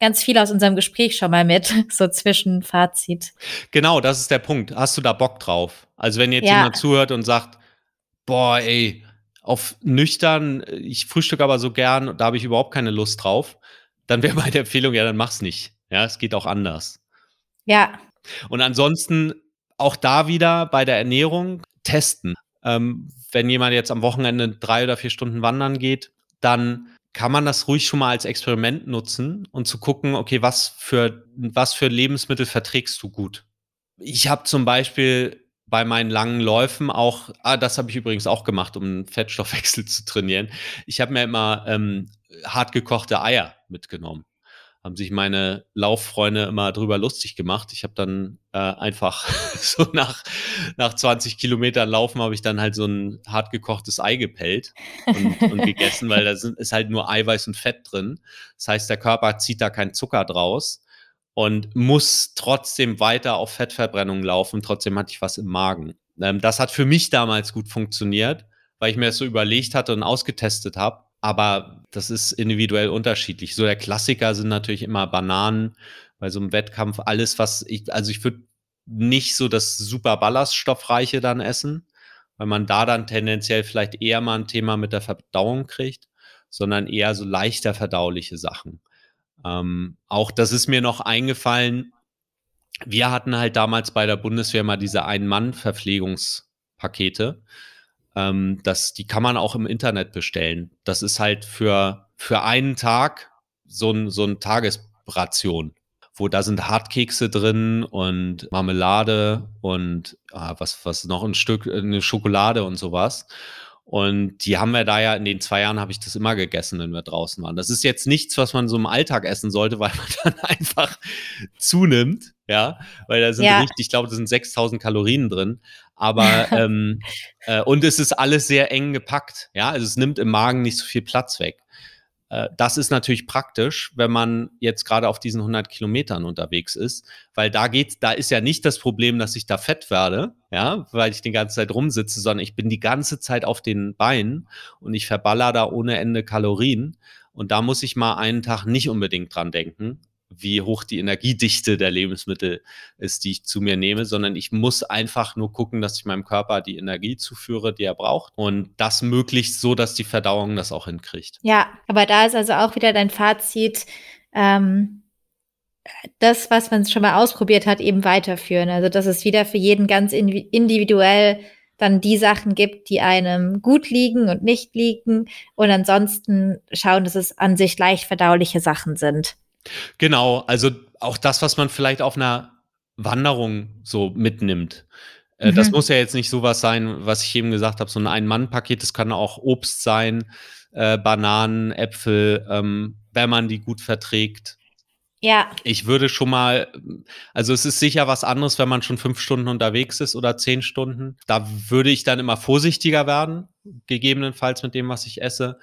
ganz viel aus unserem Gespräch schon mal mit, so Zwischenfazit. Genau, das ist der Punkt. Hast du da Bock drauf? Also wenn jetzt ja. jemand zuhört und sagt, boah, ey, auf nüchtern, ich frühstücke aber so gern, da habe ich überhaupt keine Lust drauf, dann wäre meine Empfehlung, ja, dann mach's nicht. Ja, es geht auch anders. Ja. Und ansonsten auch da wieder bei der Ernährung testen. Ähm, wenn jemand jetzt am Wochenende drei oder vier Stunden wandern geht, dann kann man das ruhig schon mal als Experiment nutzen und zu gucken, okay, was für, was für Lebensmittel verträgst du gut? Ich habe zum Beispiel bei meinen langen Läufen auch, ah, das habe ich übrigens auch gemacht, um einen Fettstoffwechsel zu trainieren. Ich habe mir immer ähm, hart gekochte Eier mitgenommen haben sich meine Lauffreunde immer drüber lustig gemacht. Ich habe dann äh, einfach so nach, nach 20 Kilometern Laufen habe ich dann halt so ein hart gekochtes Ei gepellt und, und gegessen, weil da sind, ist halt nur Eiweiß und Fett drin. Das heißt, der Körper zieht da keinen Zucker draus und muss trotzdem weiter auf Fettverbrennung laufen. Trotzdem hatte ich was im Magen. Ähm, das hat für mich damals gut funktioniert, weil ich mir das so überlegt hatte und ausgetestet habe aber das ist individuell unterschiedlich. So der Klassiker sind natürlich immer Bananen bei so einem Wettkampf. Alles, was ich, also ich würde nicht so das super ballaststoffreiche dann essen, weil man da dann tendenziell vielleicht eher mal ein Thema mit der Verdauung kriegt, sondern eher so leichter verdauliche Sachen. Ähm, auch das ist mir noch eingefallen. Wir hatten halt damals bei der Bundeswehr mal diese Ein-Mann-Verpflegungspakete. Ähm, das, die kann man auch im Internet bestellen. Das ist halt für, für einen Tag so ein, so ein Tagesration, wo da sind Hartkekse drin und Marmelade und ah, was, was noch ein Stück, eine Schokolade und sowas. Und die haben wir da ja, in den zwei Jahren habe ich das immer gegessen, wenn wir draußen waren. Das ist jetzt nichts, was man so im Alltag essen sollte, weil man dann einfach zunimmt, ja, weil da sind ja. richtig, ich glaube, da sind 6000 Kalorien drin. Aber, ähm, äh, und es ist alles sehr eng gepackt, ja, also es nimmt im Magen nicht so viel Platz weg. Äh, das ist natürlich praktisch, wenn man jetzt gerade auf diesen 100 Kilometern unterwegs ist, weil da geht's, da ist ja nicht das Problem, dass ich da fett werde, ja, weil ich die ganze Zeit rumsitze, sondern ich bin die ganze Zeit auf den Beinen und ich verballer da ohne Ende Kalorien. Und da muss ich mal einen Tag nicht unbedingt dran denken, wie hoch die Energiedichte der Lebensmittel ist, die ich zu mir nehme, sondern ich muss einfach nur gucken, dass ich meinem Körper die Energie zuführe, die er braucht und das möglichst so, dass die Verdauung das auch hinkriegt. Ja, aber da ist also auch wieder dein Fazit, ähm, das, was man schon mal ausprobiert hat, eben weiterführen. Also, dass es wieder für jeden ganz individuell dann die Sachen gibt, die einem gut liegen und nicht liegen und ansonsten schauen, dass es an sich leicht verdauliche Sachen sind. Genau, also auch das, was man vielleicht auf einer Wanderung so mitnimmt. Äh, mhm. Das muss ja jetzt nicht sowas sein, was ich eben gesagt habe, so ein Ein-Mann-Paket, das kann auch Obst sein, äh, Bananen, Äpfel, ähm, wenn man die gut verträgt. Ja. Ich würde schon mal, also es ist sicher was anderes, wenn man schon fünf Stunden unterwegs ist oder zehn Stunden. Da würde ich dann immer vorsichtiger werden, gegebenenfalls mit dem, was ich esse.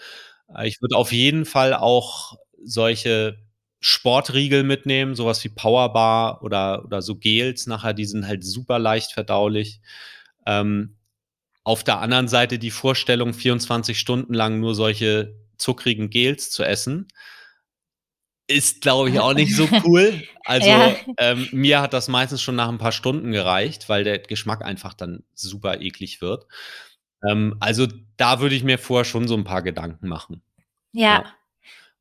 Äh, ich würde auf jeden Fall auch solche Sportriegel mitnehmen, sowas wie Powerbar oder, oder so Gels nachher, die sind halt super leicht verdaulich. Ähm, auf der anderen Seite die Vorstellung, 24 Stunden lang nur solche zuckrigen Gels zu essen, ist, glaube ich, auch nicht so cool. Also ja. ähm, mir hat das meistens schon nach ein paar Stunden gereicht, weil der Geschmack einfach dann super eklig wird. Ähm, also da würde ich mir vorher schon so ein paar Gedanken machen. ja. ja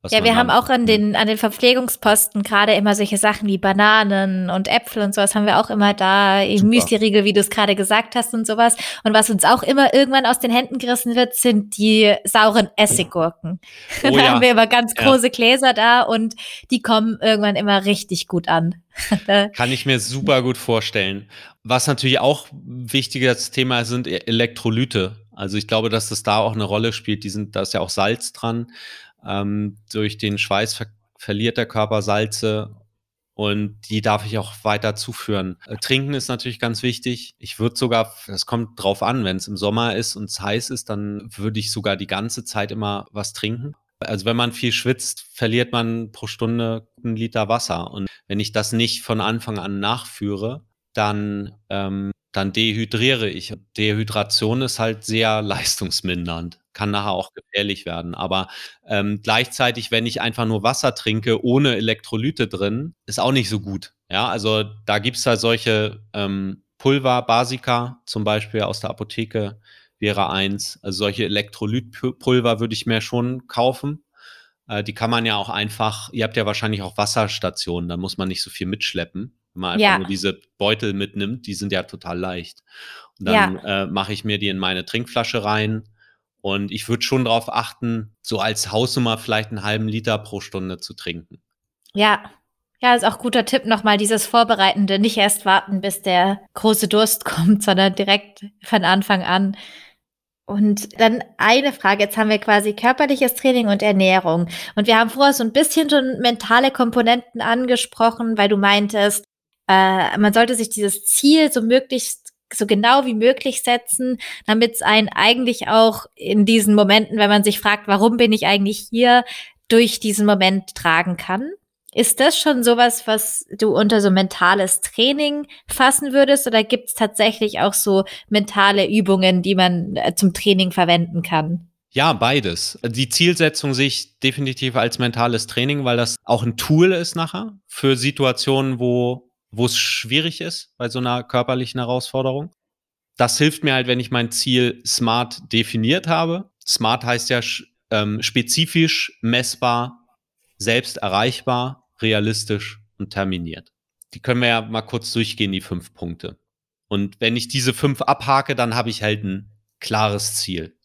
ja, wir haben auch an den, an den Verpflegungsposten gerade immer solche Sachen wie Bananen und Äpfel und sowas haben wir auch immer da, Müsli-Riegel, wie du es gerade gesagt hast und sowas. Und was uns auch immer irgendwann aus den Händen gerissen wird, sind die sauren Essiggurken. Oh, da ja. haben wir immer ganz große ja. Gläser da und die kommen irgendwann immer richtig gut an. Kann ich mir super gut vorstellen. Was natürlich auch ein wichtiges Thema sind e-, Elektrolyte. Also ich glaube, dass das da auch eine Rolle spielt. Die sind, da ist ja auch Salz dran. Ähm, durch den Schweiß ver verliert der Körper Salze und die darf ich auch weiter zuführen. Äh, trinken ist natürlich ganz wichtig. Ich würde sogar, das kommt drauf an, wenn es im Sommer ist und es heiß ist, dann würde ich sogar die ganze Zeit immer was trinken. Also wenn man viel schwitzt, verliert man pro Stunde einen Liter Wasser. Und wenn ich das nicht von Anfang an nachführe, dann, ähm, dann dehydriere ich. Dehydration ist halt sehr leistungsmindernd kann nachher auch gefährlich werden. Aber ähm, gleichzeitig, wenn ich einfach nur Wasser trinke, ohne Elektrolyte drin, ist auch nicht so gut. Ja, also da gibt es halt solche ähm, Pulver, Basica zum Beispiel aus der Apotheke wäre eins. Also solche Elektrolytpulver würde ich mir schon kaufen. Äh, die kann man ja auch einfach, ihr habt ja wahrscheinlich auch Wasserstationen, da muss man nicht so viel mitschleppen. Wenn man einfach ja. nur diese Beutel mitnimmt, die sind ja total leicht. Und dann ja. äh, mache ich mir die in meine Trinkflasche rein und ich würde schon darauf achten, so als Hausnummer vielleicht einen halben Liter pro Stunde zu trinken. Ja, ja, ist auch guter Tipp nochmal, dieses Vorbereitende, nicht erst warten, bis der große Durst kommt, sondern direkt von Anfang an. Und dann eine Frage, jetzt haben wir quasi körperliches Training und Ernährung. Und wir haben vorher so ein bisschen schon mentale Komponenten angesprochen, weil du meintest, äh, man sollte sich dieses Ziel so möglichst so genau wie möglich setzen, damit es einen eigentlich auch in diesen Momenten, wenn man sich fragt, warum bin ich eigentlich hier, durch diesen Moment tragen kann. Ist das schon sowas, was du unter so mentales Training fassen würdest oder gibt es tatsächlich auch so mentale Übungen, die man äh, zum Training verwenden kann? Ja, beides. Die Zielsetzung sehe ich definitiv als mentales Training, weil das auch ein Tool ist nachher für Situationen, wo wo es schwierig ist bei so einer körperlichen Herausforderung. Das hilft mir halt, wenn ich mein Ziel smart definiert habe. Smart heißt ja ähm, spezifisch, messbar, selbst erreichbar, realistisch und terminiert. Die können wir ja mal kurz durchgehen, die fünf Punkte. Und wenn ich diese fünf abhake, dann habe ich halt ein klares Ziel.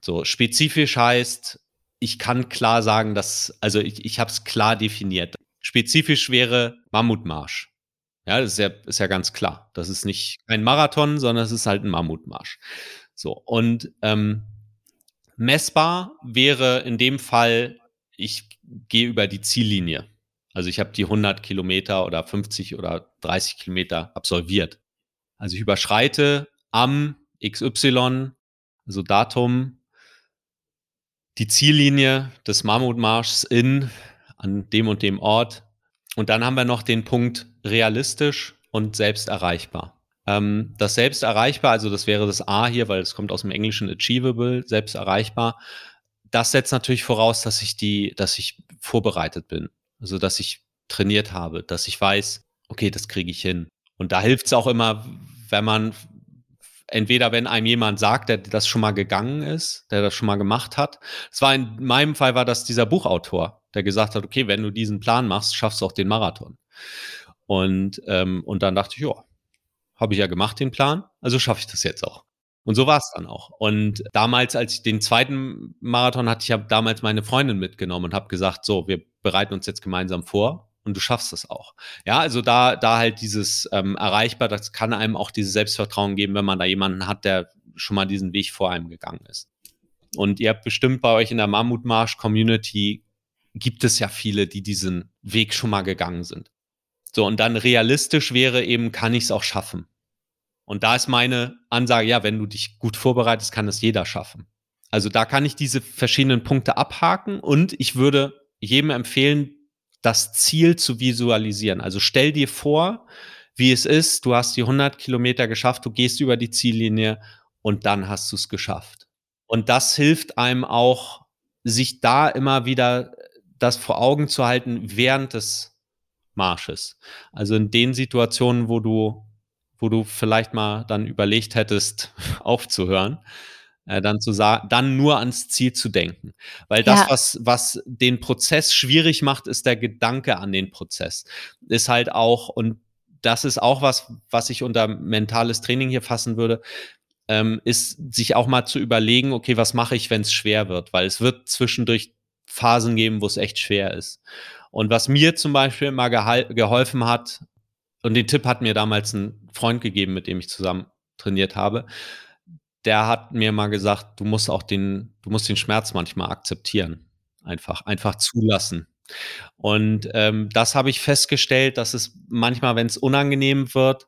So, spezifisch heißt, ich kann klar sagen, dass, also ich, ich habe es klar definiert. Spezifisch wäre Mammutmarsch. Ja, das ist ja, ist ja ganz klar. Das ist nicht ein Marathon, sondern es ist halt ein Mammutmarsch. So, und ähm, messbar wäre in dem Fall, ich gehe über die Ziellinie. Also ich habe die 100 Kilometer oder 50 oder 30 Kilometer absolviert. Also ich überschreite am XY, also Datum, die Ziellinie des Mammutmarschs in, an dem und dem Ort. Und dann haben wir noch den Punkt realistisch und selbst erreichbar. Ähm, das selbst erreichbar, also das wäre das A hier, weil es kommt aus dem Englischen achievable, selbst erreichbar. Das setzt natürlich voraus, dass ich die, dass ich vorbereitet bin. Also dass ich trainiert habe, dass ich weiß, okay, das kriege ich hin. Und da hilft es auch immer, wenn man entweder wenn einem jemand sagt, der das schon mal gegangen ist, der das schon mal gemacht hat. Es war in meinem Fall war das dieser Buchautor, der gesagt hat, okay, wenn du diesen Plan machst, schaffst du auch den Marathon. Und, ähm, und dann dachte ich, ja, habe ich ja gemacht, den Plan, also schaffe ich das jetzt auch. Und so war es dann auch. Und damals, als ich den zweiten Marathon hatte, ich habe damals meine Freundin mitgenommen und habe gesagt, so, wir bereiten uns jetzt gemeinsam vor und du schaffst es auch. Ja, also da, da halt dieses ähm, erreichbar, das kann einem auch dieses Selbstvertrauen geben, wenn man da jemanden hat, der schon mal diesen Weg vor einem gegangen ist. Und ihr habt bestimmt bei euch in der Mammutmarsch-Community gibt es ja viele, die diesen Weg schon mal gegangen sind. So, und dann realistisch wäre eben, kann ich es auch schaffen? Und da ist meine Ansage, ja, wenn du dich gut vorbereitest, kann es jeder schaffen. Also da kann ich diese verschiedenen Punkte abhaken und ich würde jedem empfehlen, das Ziel zu visualisieren. Also stell dir vor, wie es ist, du hast die 100 Kilometer geschafft, du gehst über die Ziellinie und dann hast du es geschafft. Und das hilft einem auch, sich da immer wieder das vor Augen zu halten während des Marsches. Also in den Situationen, wo du, wo du vielleicht mal dann überlegt hättest, aufzuhören, äh, dann zu sagen, dann nur ans Ziel zu denken. Weil das, ja. was, was den Prozess schwierig macht, ist der Gedanke an den Prozess. Ist halt auch, und das ist auch was, was ich unter mentales Training hier fassen würde, ähm, ist sich auch mal zu überlegen, okay, was mache ich, wenn es schwer wird? Weil es wird zwischendurch Phasen geben, wo es echt schwer ist. Und was mir zum Beispiel immer geholfen hat, und den Tipp hat mir damals ein Freund gegeben, mit dem ich zusammen trainiert habe, der hat mir mal gesagt, du musst auch den, du musst den Schmerz manchmal akzeptieren. Einfach, einfach zulassen. Und ähm, das habe ich festgestellt, dass es manchmal, wenn es unangenehm wird,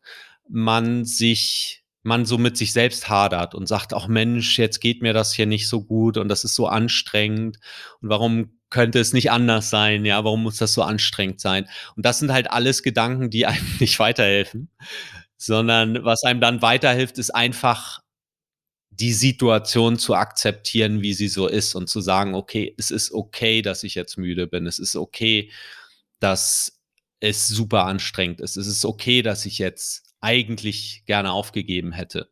man sich, man so mit sich selbst hadert und sagt, ach Mensch, jetzt geht mir das hier nicht so gut und das ist so anstrengend. Und warum könnte es nicht anders sein? Ja, warum muss das so anstrengend sein? Und das sind halt alles Gedanken, die einem nicht weiterhelfen, sondern was einem dann weiterhilft, ist einfach die Situation zu akzeptieren, wie sie so ist und zu sagen, okay, es ist okay, dass ich jetzt müde bin. Es ist okay, dass es super anstrengend ist. Es ist okay, dass ich jetzt eigentlich gerne aufgegeben hätte.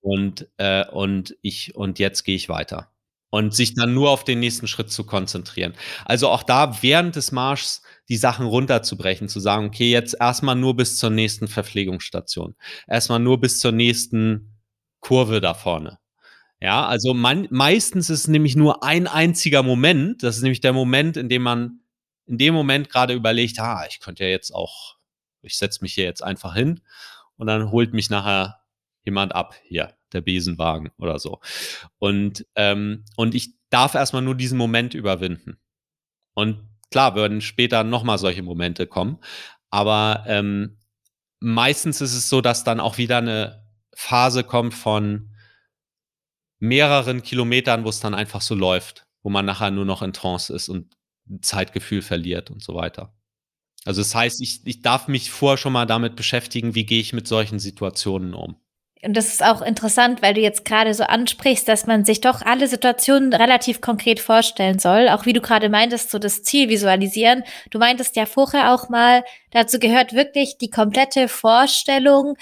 Und, äh, und ich, und jetzt gehe ich weiter. Und sich dann nur auf den nächsten Schritt zu konzentrieren. Also auch da während des Marschs die Sachen runterzubrechen, zu sagen, okay, jetzt erstmal nur bis zur nächsten Verpflegungsstation. Erstmal nur bis zur nächsten Kurve da vorne. Ja, also man, meistens ist es nämlich nur ein einziger Moment. Das ist nämlich der Moment, in dem man in dem Moment gerade überlegt, ah, ich könnte ja jetzt auch, ich setze mich hier jetzt einfach hin und dann holt mich nachher jemand ab, hier, der Besenwagen oder so. Und, ähm, und ich darf erstmal nur diesen Moment überwinden. Und klar, würden später nochmal solche Momente kommen. Aber ähm, meistens ist es so, dass dann auch wieder eine Phase kommt von mehreren Kilometern, wo es dann einfach so läuft, wo man nachher nur noch in Trance ist und Zeitgefühl verliert und so weiter. Also das heißt, ich, ich darf mich vorher schon mal damit beschäftigen, wie gehe ich mit solchen Situationen um. Und das ist auch interessant, weil du jetzt gerade so ansprichst, dass man sich doch alle Situationen relativ konkret vorstellen soll. Auch wie du gerade meintest, so das Ziel visualisieren. Du meintest ja vorher auch mal, dazu gehört wirklich die komplette Vorstellung,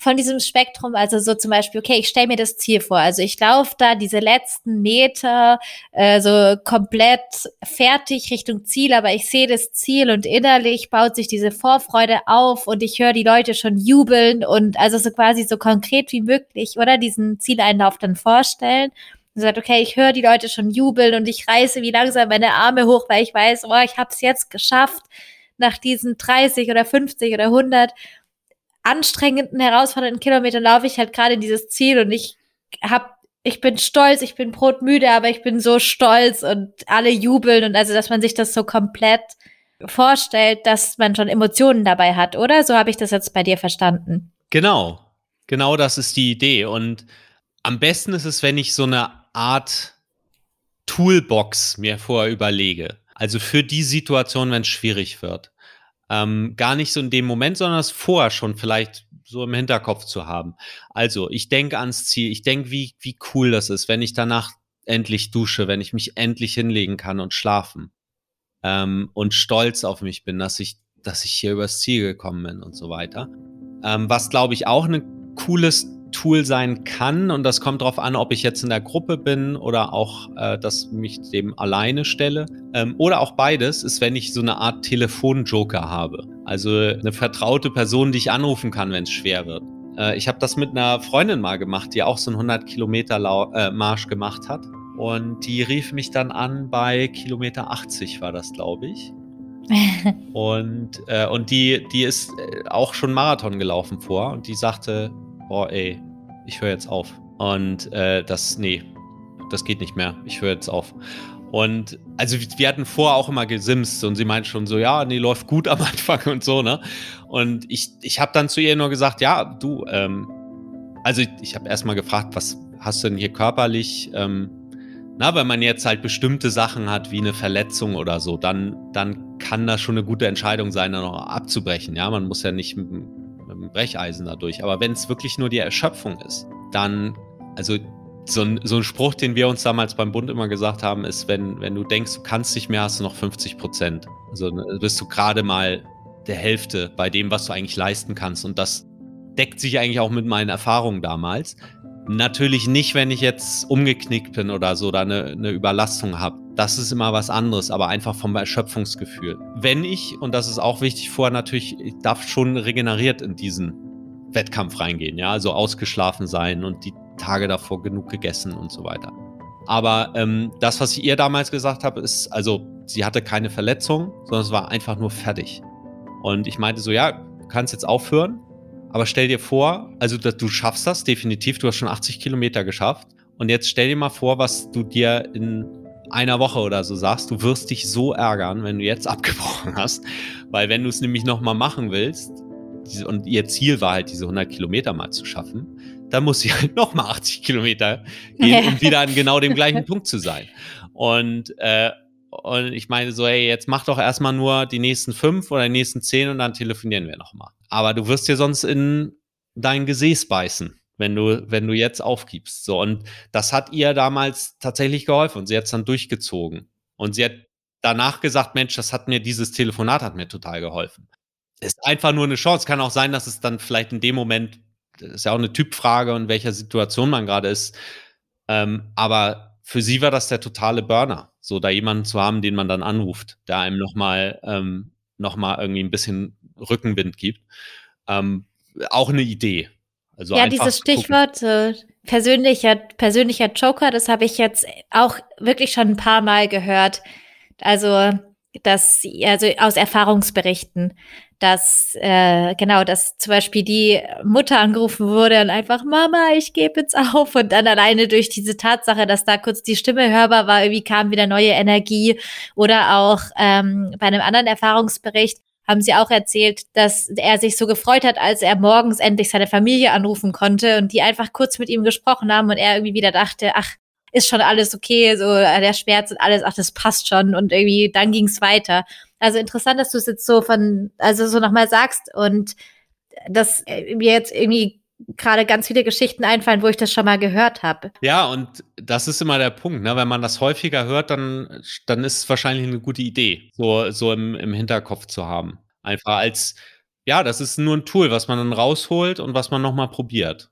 von diesem Spektrum, also so zum Beispiel, okay, ich stelle mir das Ziel vor, also ich laufe da diese letzten Meter äh, so komplett fertig Richtung Ziel, aber ich sehe das Ziel und innerlich baut sich diese Vorfreude auf und ich höre die Leute schon jubeln und also so quasi so konkret wie möglich, oder diesen Zieleinlauf dann vorstellen. Und sagt, okay, ich höre die Leute schon jubeln und ich reiße wie langsam meine Arme hoch, weil ich weiß, oh, ich habe es jetzt geschafft nach diesen 30 oder 50 oder 100 anstrengenden, herausfordernden Kilometern laufe ich halt gerade in dieses Ziel und ich hab, ich bin stolz, ich bin brotmüde, aber ich bin so stolz und alle jubeln und also, dass man sich das so komplett vorstellt, dass man schon Emotionen dabei hat, oder? So habe ich das jetzt bei dir verstanden. Genau, genau das ist die Idee. Und am besten ist es, wenn ich so eine Art Toolbox mir vorher überlege. Also für die Situation, wenn es schwierig wird. Ähm, gar nicht so in dem Moment, sondern es vorher schon vielleicht so im Hinterkopf zu haben. Also ich denke ans Ziel, ich denke, wie, wie cool das ist, wenn ich danach endlich dusche, wenn ich mich endlich hinlegen kann und schlafen. Ähm, und stolz auf mich bin, dass ich, dass ich hier übers Ziel gekommen bin und so weiter. Ähm, was glaube ich auch ein cooles Tool sein kann. Und das kommt darauf an, ob ich jetzt in der Gruppe bin oder auch, äh, dass mich dem alleine stelle. Ähm, oder auch beides ist, wenn ich so eine Art Telefonjoker habe. Also eine vertraute Person, die ich anrufen kann, wenn es schwer wird. Äh, ich habe das mit einer Freundin mal gemacht, die auch so einen 100 Kilometer Lau äh, Marsch gemacht hat. Und die rief mich dann an bei Kilometer 80 war das, glaube ich. und äh, und die, die ist äh, auch schon Marathon gelaufen vor und die sagte, boah, ey, ich höre jetzt auf. Und äh, das, nee, das geht nicht mehr. Ich höre jetzt auf. Und also wir hatten vorher auch immer gesimst und sie meint schon so, ja, nee, läuft gut am Anfang und so, ne? Und ich, ich habe dann zu ihr nur gesagt, ja, du, ähm, also ich, ich habe erstmal gefragt, was hast du denn hier körperlich? Ähm, na, wenn man jetzt halt bestimmte Sachen hat, wie eine Verletzung oder so, dann, dann kann das schon eine gute Entscheidung sein, dann auch abzubrechen. Ja, man muss ja nicht Brecheisen dadurch. Aber wenn es wirklich nur die Erschöpfung ist, dann, also so ein, so ein Spruch, den wir uns damals beim Bund immer gesagt haben, ist, wenn, wenn du denkst, du kannst nicht mehr, hast du noch 50 Prozent. Also ne, bist du gerade mal der Hälfte bei dem, was du eigentlich leisten kannst. Und das deckt sich eigentlich auch mit meinen Erfahrungen damals. Natürlich nicht, wenn ich jetzt umgeknickt bin oder so oder eine, eine Überlastung habe. Das ist immer was anderes, aber einfach vom Erschöpfungsgefühl. Wenn ich, und das ist auch wichtig vorher natürlich, ich darf schon regeneriert in diesen Wettkampf reingehen, ja, also ausgeschlafen sein und die Tage davor genug gegessen und so weiter. Aber ähm, das, was ich ihr damals gesagt habe, ist, also sie hatte keine Verletzung, sondern es war einfach nur fertig. Und ich meinte so, ja, du kannst jetzt aufhören, aber stell dir vor, also du schaffst das definitiv, du hast schon 80 Kilometer geschafft. Und jetzt stell dir mal vor, was du dir in einer Woche oder so sagst, du wirst dich so ärgern, wenn du jetzt abgebrochen hast. Weil wenn du es nämlich nochmal machen willst, und ihr Ziel war halt, diese 100 Kilometer mal zu schaffen, dann muss sie halt nochmal 80 Kilometer gehen, um wieder an genau dem gleichen Punkt zu sein. Und, äh, und ich meine so, ey, jetzt mach doch erstmal nur die nächsten fünf oder die nächsten zehn und dann telefonieren wir nochmal. Aber du wirst dir sonst in dein Gesäß beißen, wenn du, wenn du jetzt aufgibst. So, und das hat ihr damals tatsächlich geholfen und sie hat es dann durchgezogen. Und sie hat danach gesagt, Mensch, das hat mir, dieses Telefonat hat mir total geholfen. Ist einfach nur eine Chance. Kann auch sein, dass es dann vielleicht in dem Moment, das ist ja auch eine Typfrage und welcher Situation man gerade ist. Ähm, aber für sie war das der totale Burner, so da jemanden zu haben, den man dann anruft, der einem nochmal ähm, noch irgendwie ein bisschen Rückenwind gibt. Ähm, auch eine Idee. Also ja, dieses Stichwort äh, persönlicher, persönlicher Joker, das habe ich jetzt auch wirklich schon ein paar Mal gehört. Also dass, also aus Erfahrungsberichten, dass, äh, genau, dass zum Beispiel die Mutter angerufen wurde und einfach, Mama, ich gebe jetzt auf. Und dann alleine durch diese Tatsache, dass da kurz die Stimme hörbar war, irgendwie kam wieder neue Energie. Oder auch ähm, bei einem anderen Erfahrungsbericht haben sie auch erzählt, dass er sich so gefreut hat, als er morgens endlich seine Familie anrufen konnte und die einfach kurz mit ihm gesprochen haben und er irgendwie wieder dachte, ach, ist schon alles okay, so äh, der Schmerz und alles, ach, das passt schon und irgendwie dann ging's weiter. Also interessant, dass du es jetzt so von, also so nochmal sagst und dass äh, mir jetzt irgendwie gerade ganz viele Geschichten einfallen, wo ich das schon mal gehört habe. Ja, und das ist immer der Punkt, ne? Wenn man das häufiger hört, dann, dann ist es wahrscheinlich eine gute Idee, so, so im, im Hinterkopf zu haben. Einfach als, ja, das ist nur ein Tool, was man dann rausholt und was man nochmal probiert.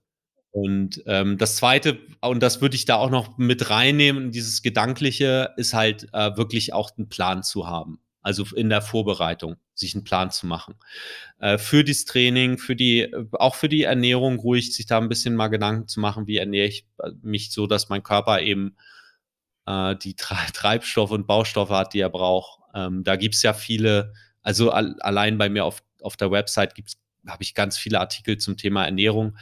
Und ähm, das Zweite, und das würde ich da auch noch mit reinnehmen, dieses Gedankliche, ist halt äh, wirklich auch einen Plan zu haben. Also in der Vorbereitung, sich einen Plan zu machen. Äh, für das Training, für die, auch für die Ernährung ruhig, sich da ein bisschen mal Gedanken zu machen, wie ernähre ich äh, mich so, dass mein Körper eben äh, die Treibstoffe und Baustoffe hat, die er braucht. Ähm, da gibt's ja viele, also al allein bei mir auf, auf der Website habe ich ganz viele Artikel zum Thema Ernährung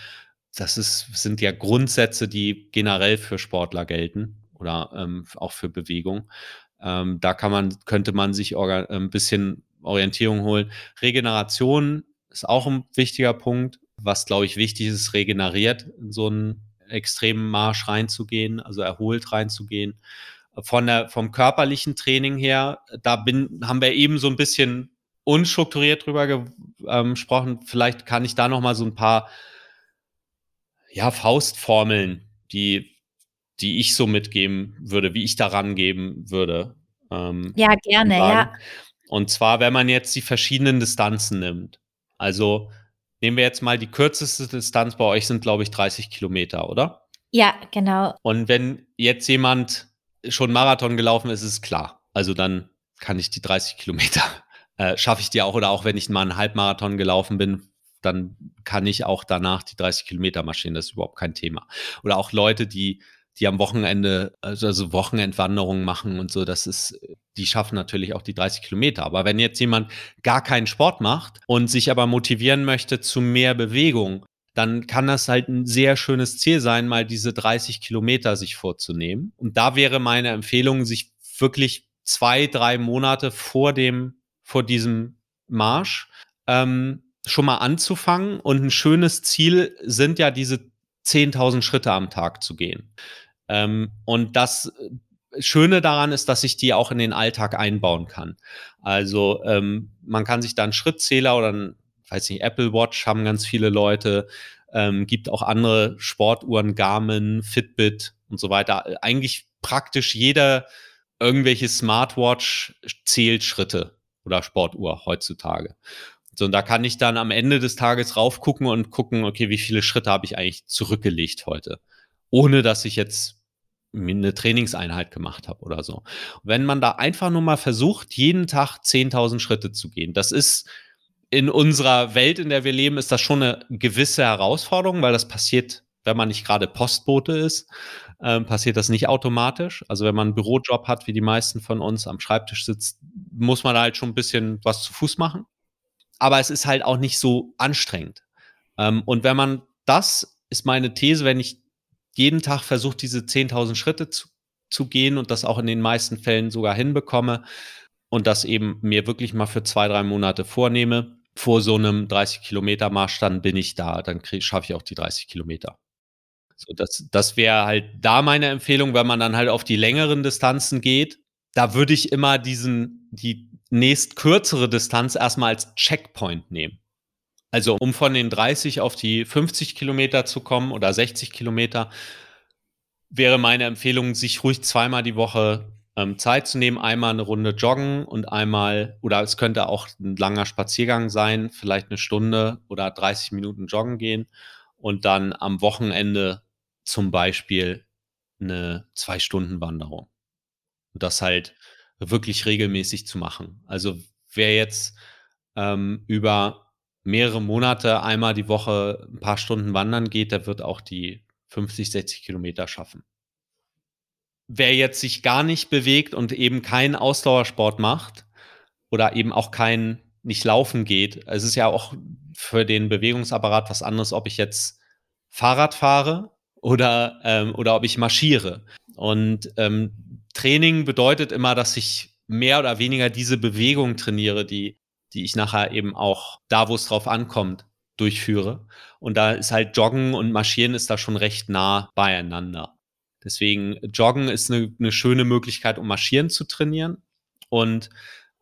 das ist, sind ja Grundsätze, die generell für Sportler gelten oder ähm, auch für Bewegung. Ähm, da kann man, könnte man sich ein bisschen Orientierung holen. Regeneration ist auch ein wichtiger Punkt, was glaube ich wichtig ist, regeneriert in so einen extremen Marsch reinzugehen, also erholt reinzugehen. Von der, vom körperlichen Training her, da bin, haben wir eben so ein bisschen unstrukturiert drüber ähm, gesprochen. Vielleicht kann ich da noch mal so ein paar ja, Faustformeln, die, die ich so mitgeben würde, wie ich daran geben würde. Ähm, ja, gerne, ja. Und zwar, wenn man jetzt die verschiedenen Distanzen nimmt. Also nehmen wir jetzt mal die kürzeste Distanz bei euch sind, glaube ich, 30 Kilometer, oder? Ja, genau. Und wenn jetzt jemand schon Marathon gelaufen ist, ist klar. Also dann kann ich die 30 Kilometer, äh, schaffe ich die auch. Oder auch wenn ich mal einen Halbmarathon gelaufen bin, dann kann ich auch danach die 30 Kilometer marschieren. Das ist überhaupt kein Thema. Oder auch Leute, die die am Wochenende, also, also Wochenendwanderungen machen und so, das ist, die schaffen natürlich auch die 30 Kilometer. Aber wenn jetzt jemand gar keinen Sport macht und sich aber motivieren möchte zu mehr Bewegung, dann kann das halt ein sehr schönes Ziel sein, mal diese 30 Kilometer sich vorzunehmen. Und da wäre meine Empfehlung, sich wirklich zwei, drei Monate vor dem, vor diesem Marsch ähm, schon mal anzufangen. Und ein schönes Ziel sind ja diese 10.000 Schritte am Tag zu gehen. Ähm, und das äh, Schöne daran ist, dass ich die auch in den Alltag einbauen kann. Also ähm, man kann sich da einen Schrittzähler oder ein, weiß nicht, Apple Watch haben ganz viele Leute, ähm, gibt auch andere Sportuhren, Garmin, Fitbit und so weiter. Eigentlich praktisch jeder irgendwelche Smartwatch zählt Schritte oder Sportuhr heutzutage. So, und da kann ich dann am Ende des Tages raufgucken und gucken, okay, wie viele Schritte habe ich eigentlich zurückgelegt heute ohne dass ich jetzt eine Trainingseinheit gemacht habe oder so. Wenn man da einfach nur mal versucht, jeden Tag 10.000 Schritte zu gehen, das ist in unserer Welt, in der wir leben, ist das schon eine gewisse Herausforderung, weil das passiert, wenn man nicht gerade Postbote ist, äh, passiert das nicht automatisch. Also wenn man einen Bürojob hat, wie die meisten von uns am Schreibtisch sitzt, muss man halt schon ein bisschen was zu Fuß machen. Aber es ist halt auch nicht so anstrengend. Ähm, und wenn man das ist meine These, wenn ich jeden Tag versuche, diese 10.000 Schritte zu, zu gehen und das auch in den meisten Fällen sogar hinbekomme und das eben mir wirklich mal für zwei, drei Monate vornehme. Vor so einem 30 Kilometer Marsch, dann bin ich da, dann schaffe ich auch die 30 Kilometer. So, das, das wäre halt da meine Empfehlung, wenn man dann halt auf die längeren Distanzen geht. Da würde ich immer diesen, die nächst kürzere Distanz erstmal als Checkpoint nehmen. Also um von den 30 auf die 50 Kilometer zu kommen oder 60 Kilometer, wäre meine Empfehlung, sich ruhig zweimal die Woche ähm, Zeit zu nehmen, einmal eine Runde joggen und einmal, oder es könnte auch ein langer Spaziergang sein, vielleicht eine Stunde oder 30 Minuten joggen gehen und dann am Wochenende zum Beispiel eine Zwei-Stunden-Wanderung. Und das halt wirklich regelmäßig zu machen. Also wer jetzt ähm, über mehrere Monate einmal die Woche ein paar Stunden wandern geht, der wird auch die 50, 60 Kilometer schaffen. Wer jetzt sich gar nicht bewegt und eben keinen Ausdauersport macht oder eben auch kein nicht laufen geht, es ist ja auch für den Bewegungsapparat was anderes, ob ich jetzt Fahrrad fahre oder, ähm, oder ob ich marschiere. Und ähm, Training bedeutet immer, dass ich mehr oder weniger diese Bewegung trainiere, die die ich nachher eben auch da, wo es drauf ankommt, durchführe. Und da ist halt Joggen und Marschieren ist da schon recht nah beieinander. Deswegen Joggen ist eine, eine schöne Möglichkeit, um Marschieren zu trainieren. Und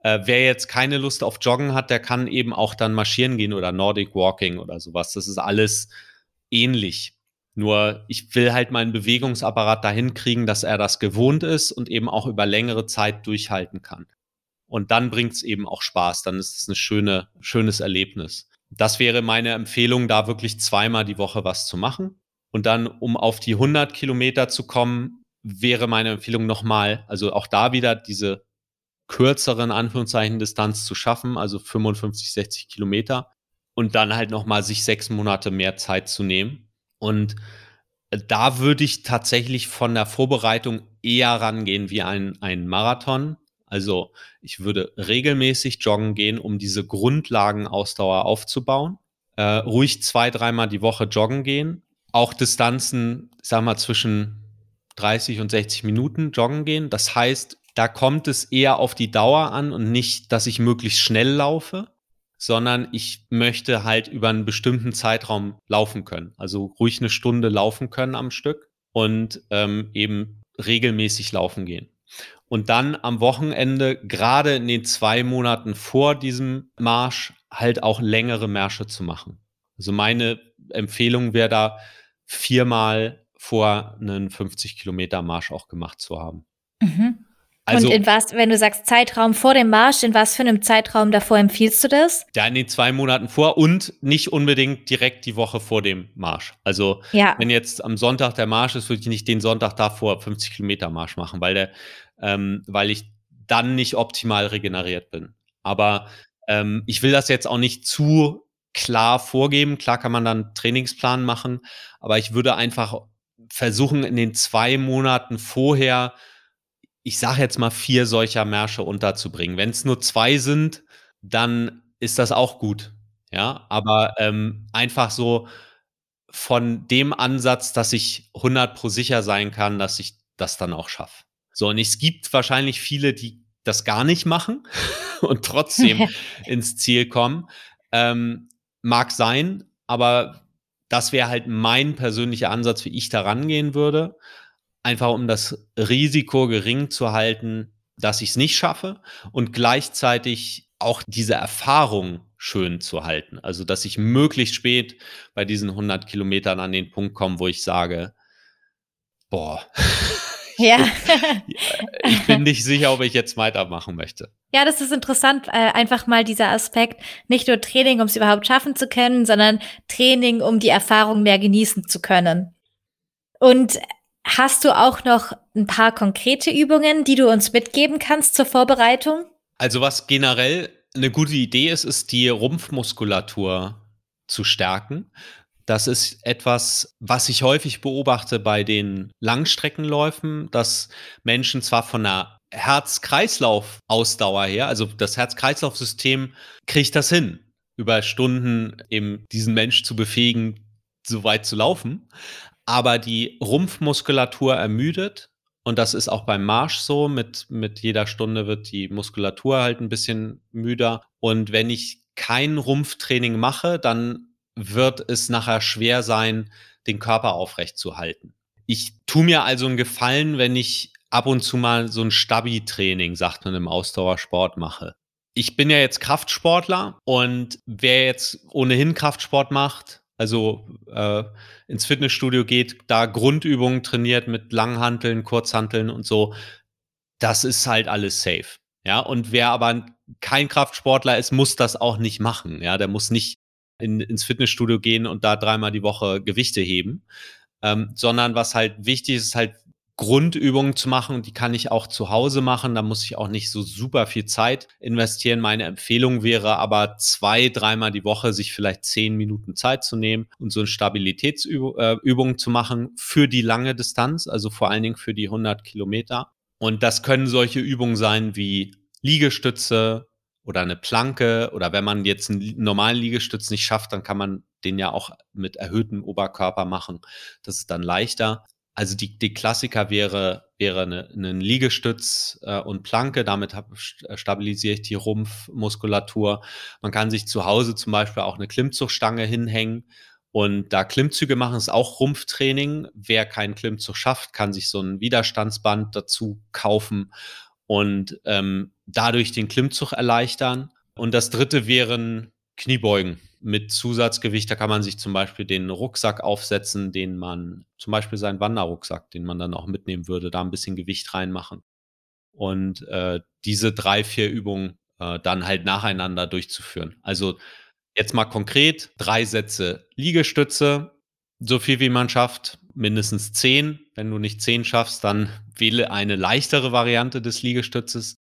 äh, wer jetzt keine Lust auf Joggen hat, der kann eben auch dann marschieren gehen oder Nordic Walking oder sowas. Das ist alles ähnlich. Nur ich will halt meinen Bewegungsapparat dahin kriegen, dass er das gewohnt ist und eben auch über längere Zeit durchhalten kann. Und dann bringt es eben auch Spaß. Dann ist es ein schöne, schönes Erlebnis. Das wäre meine Empfehlung, da wirklich zweimal die Woche was zu machen. Und dann, um auf die 100 Kilometer zu kommen, wäre meine Empfehlung nochmal, also auch da wieder diese kürzeren Anführungszeichen Distanz zu schaffen, also 55, 60 Kilometer und dann halt nochmal sich sechs Monate mehr Zeit zu nehmen. Und da würde ich tatsächlich von der Vorbereitung eher rangehen wie ein, ein Marathon, also ich würde regelmäßig joggen gehen, um diese Grundlagenausdauer aufzubauen. Äh, ruhig zwei, dreimal die Woche joggen gehen auch Distanzen, ich sag mal, zwischen 30 und 60 Minuten joggen gehen. Das heißt, da kommt es eher auf die Dauer an und nicht, dass ich möglichst schnell laufe, sondern ich möchte halt über einen bestimmten Zeitraum laufen können. Also ruhig eine Stunde laufen können am Stück und ähm, eben regelmäßig laufen gehen. Und dann am Wochenende, gerade in den zwei Monaten vor diesem Marsch, halt auch längere Märsche zu machen. Also meine Empfehlung wäre da, viermal vor einen 50 Kilometer Marsch auch gemacht zu haben. Mhm. Also, und in was, wenn du sagst Zeitraum vor dem Marsch, in was für einem Zeitraum davor empfiehlst du das? Ja, in den zwei Monaten vor und nicht unbedingt direkt die Woche vor dem Marsch. Also ja. wenn jetzt am Sonntag der Marsch ist, würde ich nicht den Sonntag davor 50 Kilometer Marsch machen, weil der, ähm, weil ich dann nicht optimal regeneriert bin. Aber ähm, ich will das jetzt auch nicht zu klar vorgeben. Klar kann man dann Trainingsplan machen, aber ich würde einfach versuchen, in den zwei Monaten vorher ich sage jetzt mal, vier solcher Märsche unterzubringen. Wenn es nur zwei sind, dann ist das auch gut. Ja, aber ähm, einfach so von dem Ansatz, dass ich 100 pro sicher sein kann, dass ich das dann auch schaffe. So, und es gibt wahrscheinlich viele, die das gar nicht machen und trotzdem ins Ziel kommen. Ähm, mag sein, aber das wäre halt mein persönlicher Ansatz, wie ich da rangehen würde einfach um das Risiko gering zu halten, dass ich es nicht schaffe und gleichzeitig auch diese Erfahrung schön zu halten. Also, dass ich möglichst spät bei diesen 100 Kilometern an den Punkt komme, wo ich sage, boah, ja. ich bin nicht sicher, ob ich jetzt weitermachen möchte. Ja, das ist interessant, äh, einfach mal dieser Aspekt, nicht nur Training, um es überhaupt schaffen zu können, sondern Training, um die Erfahrung mehr genießen zu können. Und Hast du auch noch ein paar konkrete Übungen, die du uns mitgeben kannst zur Vorbereitung? Also was generell eine gute Idee ist, ist die Rumpfmuskulatur zu stärken. Das ist etwas, was ich häufig beobachte bei den Langstreckenläufen, dass Menschen zwar von der Herz-Kreislauf-Ausdauer her, also das Herz-Kreislauf-System kriegt das hin, über Stunden eben diesen Mensch zu befähigen, so weit zu laufen aber die Rumpfmuskulatur ermüdet. Und das ist auch beim Marsch so. Mit, mit jeder Stunde wird die Muskulatur halt ein bisschen müder. Und wenn ich kein Rumpftraining mache, dann wird es nachher schwer sein, den Körper aufrecht zu halten. Ich tue mir also einen Gefallen, wenn ich ab und zu mal so ein Stabi-Training, sagt man im Ausdauersport, mache. Ich bin ja jetzt Kraftsportler und wer jetzt ohnehin Kraftsport macht, also äh, ins Fitnessstudio geht, da Grundübungen trainiert mit Langhanteln, Kurzhanteln und so, das ist halt alles safe. Ja, und wer aber kein Kraftsportler ist, muss das auch nicht machen. Ja, der muss nicht in, ins Fitnessstudio gehen und da dreimal die Woche Gewichte heben, ähm, sondern was halt wichtig ist, ist halt Grundübungen zu machen die kann ich auch zu Hause machen. Da muss ich auch nicht so super viel Zeit investieren. Meine Empfehlung wäre aber zwei, dreimal die Woche sich vielleicht zehn Minuten Zeit zu nehmen und so eine Stabilitätsübung äh, zu machen für die lange Distanz, also vor allen Dingen für die 100 Kilometer. Und das können solche Übungen sein wie Liegestütze oder eine Planke oder wenn man jetzt einen normalen Liegestütz nicht schafft, dann kann man den ja auch mit erhöhtem Oberkörper machen. Das ist dann leichter. Also die, die Klassiker wäre, wäre eine, ein Liegestütz äh, und Planke, damit hab, äh, stabilisiere ich die Rumpfmuskulatur. Man kann sich zu Hause zum Beispiel auch eine Klimmzugstange hinhängen und da Klimmzüge machen, ist auch Rumpftraining. Wer keinen Klimmzug schafft, kann sich so ein Widerstandsband dazu kaufen und ähm, dadurch den Klimmzug erleichtern. Und das dritte wären Kniebeugen mit Zusatzgewicht. Da kann man sich zum Beispiel den Rucksack aufsetzen, den man, zum Beispiel seinen Wanderrucksack, den man dann auch mitnehmen würde, da ein bisschen Gewicht reinmachen. Und äh, diese drei, vier Übungen äh, dann halt nacheinander durchzuführen. Also jetzt mal konkret, drei Sätze Liegestütze, so viel wie man schafft, mindestens zehn. Wenn du nicht zehn schaffst, dann wähle eine leichtere Variante des Liegestützes.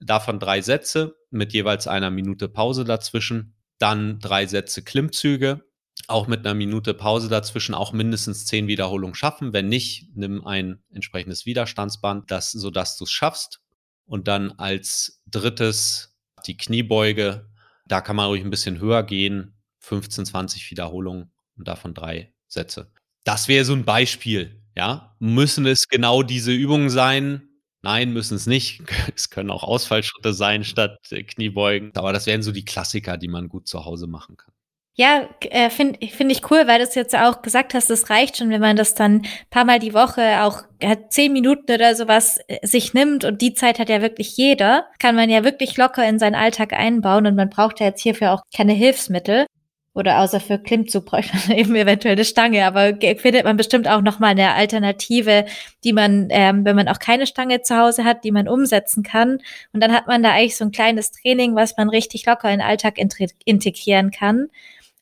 Davon drei Sätze mit jeweils einer Minute Pause dazwischen dann drei Sätze Klimmzüge, auch mit einer Minute Pause dazwischen auch mindestens zehn Wiederholungen schaffen. Wenn nicht, nimm ein entsprechendes Widerstandsband, das, sodass du es schaffst. Und dann als drittes die Kniebeuge. Da kann man ruhig ein bisschen höher gehen. 15, 20 Wiederholungen und davon drei Sätze. Das wäre so ein Beispiel, ja. Müssen es genau diese Übungen sein? Nein, müssen es nicht. Es können auch Ausfallschritte sein statt äh, Kniebeugen. Aber das wären so die Klassiker, die man gut zu Hause machen kann. Ja, äh, finde find ich cool, weil du es jetzt auch gesagt hast, es reicht schon, wenn man das dann paar Mal die Woche auch äh, zehn Minuten oder sowas sich nimmt und die Zeit hat ja wirklich jeder, kann man ja wirklich locker in seinen Alltag einbauen und man braucht ja jetzt hierfür auch keine Hilfsmittel. Oder außer für Klimmzug bräuchte man eben eventuell eine Stange, aber findet man bestimmt auch nochmal eine Alternative, die man, ähm, wenn man auch keine Stange zu Hause hat, die man umsetzen kann. Und dann hat man da eigentlich so ein kleines Training, was man richtig locker in den Alltag integrieren kann.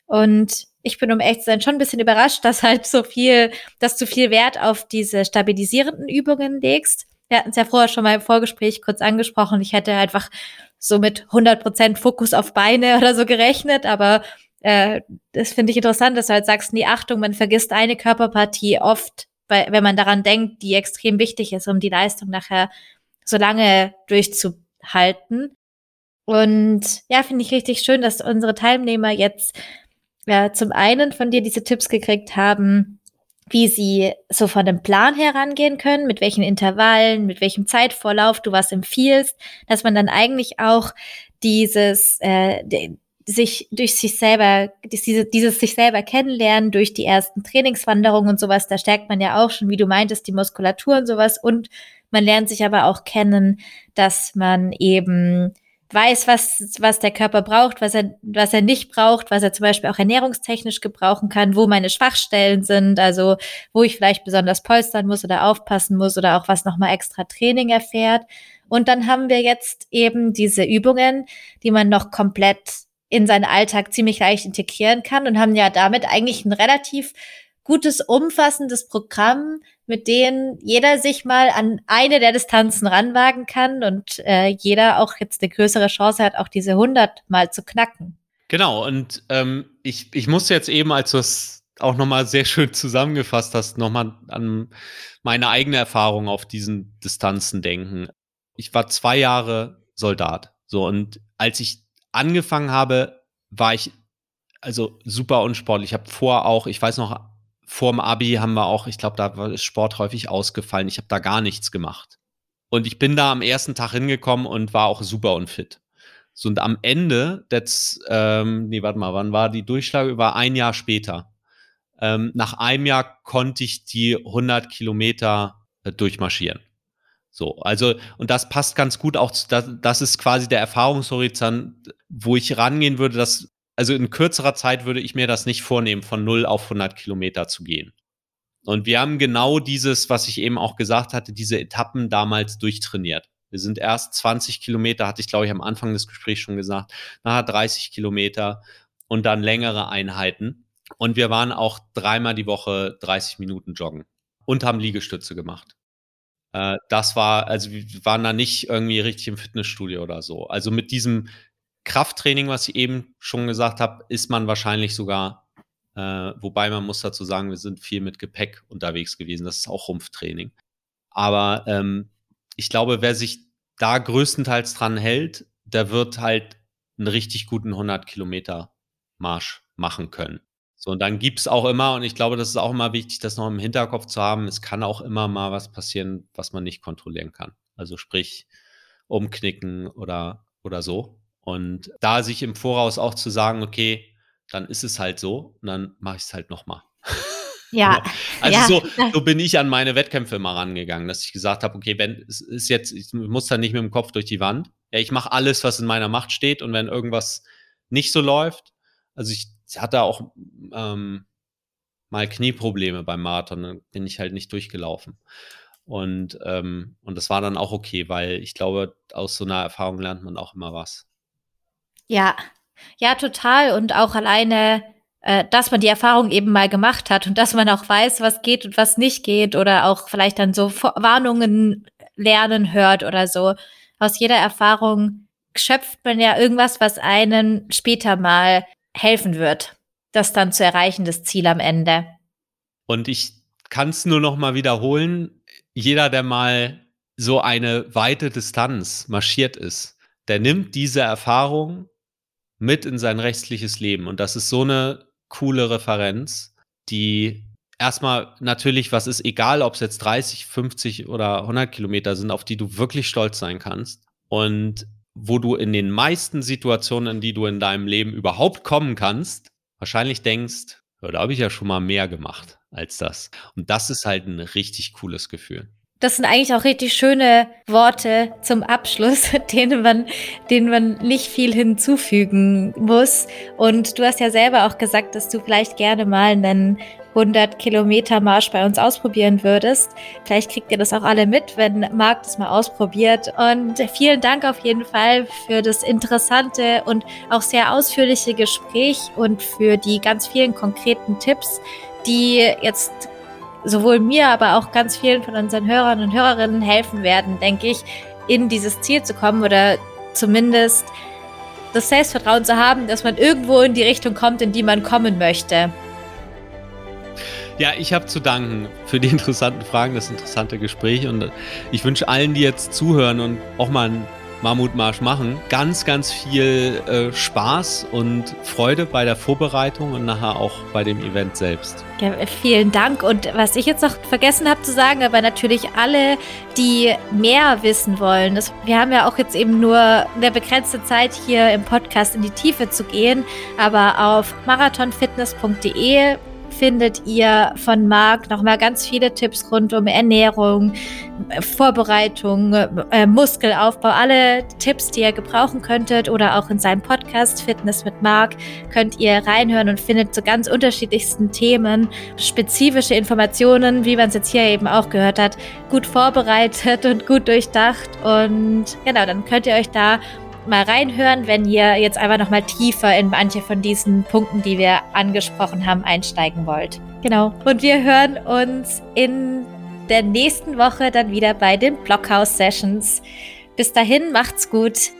Und ich bin um echt zu sein schon ein bisschen überrascht, dass halt so viel, dass du viel Wert auf diese stabilisierenden Übungen legst. Wir hatten es ja vorher schon mal im Vorgespräch kurz angesprochen. Ich hätte einfach so mit 100% Fokus auf Beine oder so gerechnet, aber äh, das finde ich interessant, dass du halt sagst, die Achtung, man vergisst eine Körperpartie oft, weil, wenn man daran denkt, die extrem wichtig ist, um die Leistung nachher so lange durchzuhalten. Und ja, finde ich richtig schön, dass unsere Teilnehmer jetzt ja, zum einen von dir diese Tipps gekriegt haben, wie sie so von dem Plan herangehen können, mit welchen Intervallen, mit welchem Zeitvorlauf du was empfiehlst, dass man dann eigentlich auch dieses äh, sich durch sich selber, diese, dieses sich selber kennenlernen durch die ersten Trainingswanderungen und sowas, da stärkt man ja auch schon, wie du meintest, die Muskulatur und sowas und man lernt sich aber auch kennen, dass man eben weiß, was, was der Körper braucht, was er, was er nicht braucht, was er zum Beispiel auch ernährungstechnisch gebrauchen kann, wo meine Schwachstellen sind, also wo ich vielleicht besonders polstern muss oder aufpassen muss oder auch was nochmal extra Training erfährt. Und dann haben wir jetzt eben diese Übungen, die man noch komplett in seinen Alltag ziemlich leicht integrieren kann und haben ja damit eigentlich ein relativ gutes, umfassendes Programm, mit dem jeder sich mal an eine der Distanzen ranwagen kann und äh, jeder auch jetzt eine größere Chance hat, auch diese 100 mal zu knacken. Genau, und ähm, ich, ich muss jetzt eben, als du es auch nochmal sehr schön zusammengefasst hast, nochmal an meine eigene Erfahrung auf diesen Distanzen denken. Ich war zwei Jahre Soldat. So, und als ich angefangen habe, war ich also super unsportlich. Ich habe vor auch, ich weiß noch, vor dem Abi haben wir auch, ich glaube, da war Sport häufig ausgefallen. Ich habe da gar nichts gemacht. Und ich bin da am ersten Tag hingekommen und war auch super unfit. So, und am Ende, das, ähm, nee, warte mal, wann war die Durchschlag? War ein Jahr später. Ähm, nach einem Jahr konnte ich die 100 Kilometer äh, durchmarschieren. So, also, und das passt ganz gut auch, zu, das, das ist quasi der Erfahrungshorizont, wo ich rangehen würde, dass, also in kürzerer Zeit würde ich mir das nicht vornehmen, von 0 auf 100 Kilometer zu gehen. Und wir haben genau dieses, was ich eben auch gesagt hatte, diese Etappen damals durchtrainiert. Wir sind erst 20 Kilometer, hatte ich glaube ich am Anfang des Gesprächs schon gesagt, nachher 30 Kilometer und dann längere Einheiten. Und wir waren auch dreimal die Woche 30 Minuten joggen und haben Liegestütze gemacht. Äh, das war, also wir waren da nicht irgendwie richtig im Fitnessstudio oder so. Also mit diesem Krafttraining, was ich eben schon gesagt habe, ist man wahrscheinlich sogar, äh, wobei man muss dazu sagen, wir sind viel mit Gepäck unterwegs gewesen. Das ist auch Rumpftraining. Aber ähm, ich glaube, wer sich da größtenteils dran hält, der wird halt einen richtig guten 100 Kilometer Marsch machen können. So, und dann gibt es auch immer, und ich glaube, das ist auch immer wichtig, das noch im Hinterkopf zu haben, es kann auch immer mal was passieren, was man nicht kontrollieren kann. Also sprich, umknicken oder, oder so. Und da sich im Voraus auch zu sagen, okay, dann ist es halt so und dann mache ich es halt nochmal. Ja. genau. Also ja. So, so bin ich an meine Wettkämpfe immer rangegangen, dass ich gesagt habe, okay, wenn es ist jetzt, ich muss da nicht mit dem Kopf durch die Wand. Ja, ich mache alles, was in meiner Macht steht und wenn irgendwas nicht so läuft, also ich hatte auch ähm, mal Knieprobleme beim Marathon, dann bin ich halt nicht durchgelaufen. Und, ähm, und das war dann auch okay, weil ich glaube, aus so einer Erfahrung lernt man auch immer was. Ja, ja, total. Und auch alleine, äh, dass man die Erfahrung eben mal gemacht hat und dass man auch weiß, was geht und was nicht geht oder auch vielleicht dann so Warnungen lernen hört oder so. Aus jeder Erfahrung schöpft man ja irgendwas, was einen später mal helfen wird, das dann zu erreichen, das Ziel am Ende. Und ich kann es nur noch mal wiederholen, jeder, der mal so eine weite Distanz marschiert ist, der nimmt diese Erfahrung mit in sein restliches Leben. Und das ist so eine coole Referenz, die erstmal natürlich, was ist egal, ob es jetzt 30, 50 oder 100 Kilometer sind, auf die du wirklich stolz sein kannst und wo du in den meisten Situationen, in die du in deinem Leben überhaupt kommen kannst, wahrscheinlich denkst, ja, da habe ich ja schon mal mehr gemacht als das. Und das ist halt ein richtig cooles Gefühl. Das sind eigentlich auch richtig schöne Worte zum Abschluss, denen man, denen man nicht viel hinzufügen muss. Und du hast ja selber auch gesagt, dass du vielleicht gerne mal einen 100 Kilometer Marsch bei uns ausprobieren würdest. Vielleicht kriegt ihr das auch alle mit, wenn Marc das mal ausprobiert. Und vielen Dank auf jeden Fall für das interessante und auch sehr ausführliche Gespräch und für die ganz vielen konkreten Tipps, die jetzt sowohl mir, aber auch ganz vielen von unseren Hörern und Hörerinnen helfen werden, denke ich, in dieses Ziel zu kommen oder zumindest das Selbstvertrauen zu haben, dass man irgendwo in die Richtung kommt, in die man kommen möchte. Ja, ich habe zu danken für die interessanten Fragen, das interessante Gespräch und ich wünsche allen, die jetzt zuhören und auch mal einen Mammutmarsch machen, ganz, ganz viel äh, Spaß und Freude bei der Vorbereitung und nachher auch bei dem Event selbst. Ja, vielen Dank. Und was ich jetzt noch vergessen habe zu sagen, aber natürlich alle, die mehr wissen wollen, das, wir haben ja auch jetzt eben nur eine begrenzte Zeit hier im Podcast in die Tiefe zu gehen, aber auf marathonfitness.de findet ihr von Marc nochmal ganz viele Tipps rund um Ernährung, Vorbereitung, äh, Muskelaufbau, alle Tipps, die ihr gebrauchen könntet oder auch in seinem Podcast Fitness mit Marc könnt ihr reinhören und findet zu ganz unterschiedlichsten Themen spezifische Informationen, wie man es jetzt hier eben auch gehört hat, gut vorbereitet und gut durchdacht. Und genau, dann könnt ihr euch da mal reinhören, wenn ihr jetzt einfach noch mal tiefer in manche von diesen Punkten, die wir angesprochen haben, einsteigen wollt. Genau. Und wir hören uns in der nächsten Woche dann wieder bei den Blockhouse Sessions. Bis dahin, macht's gut.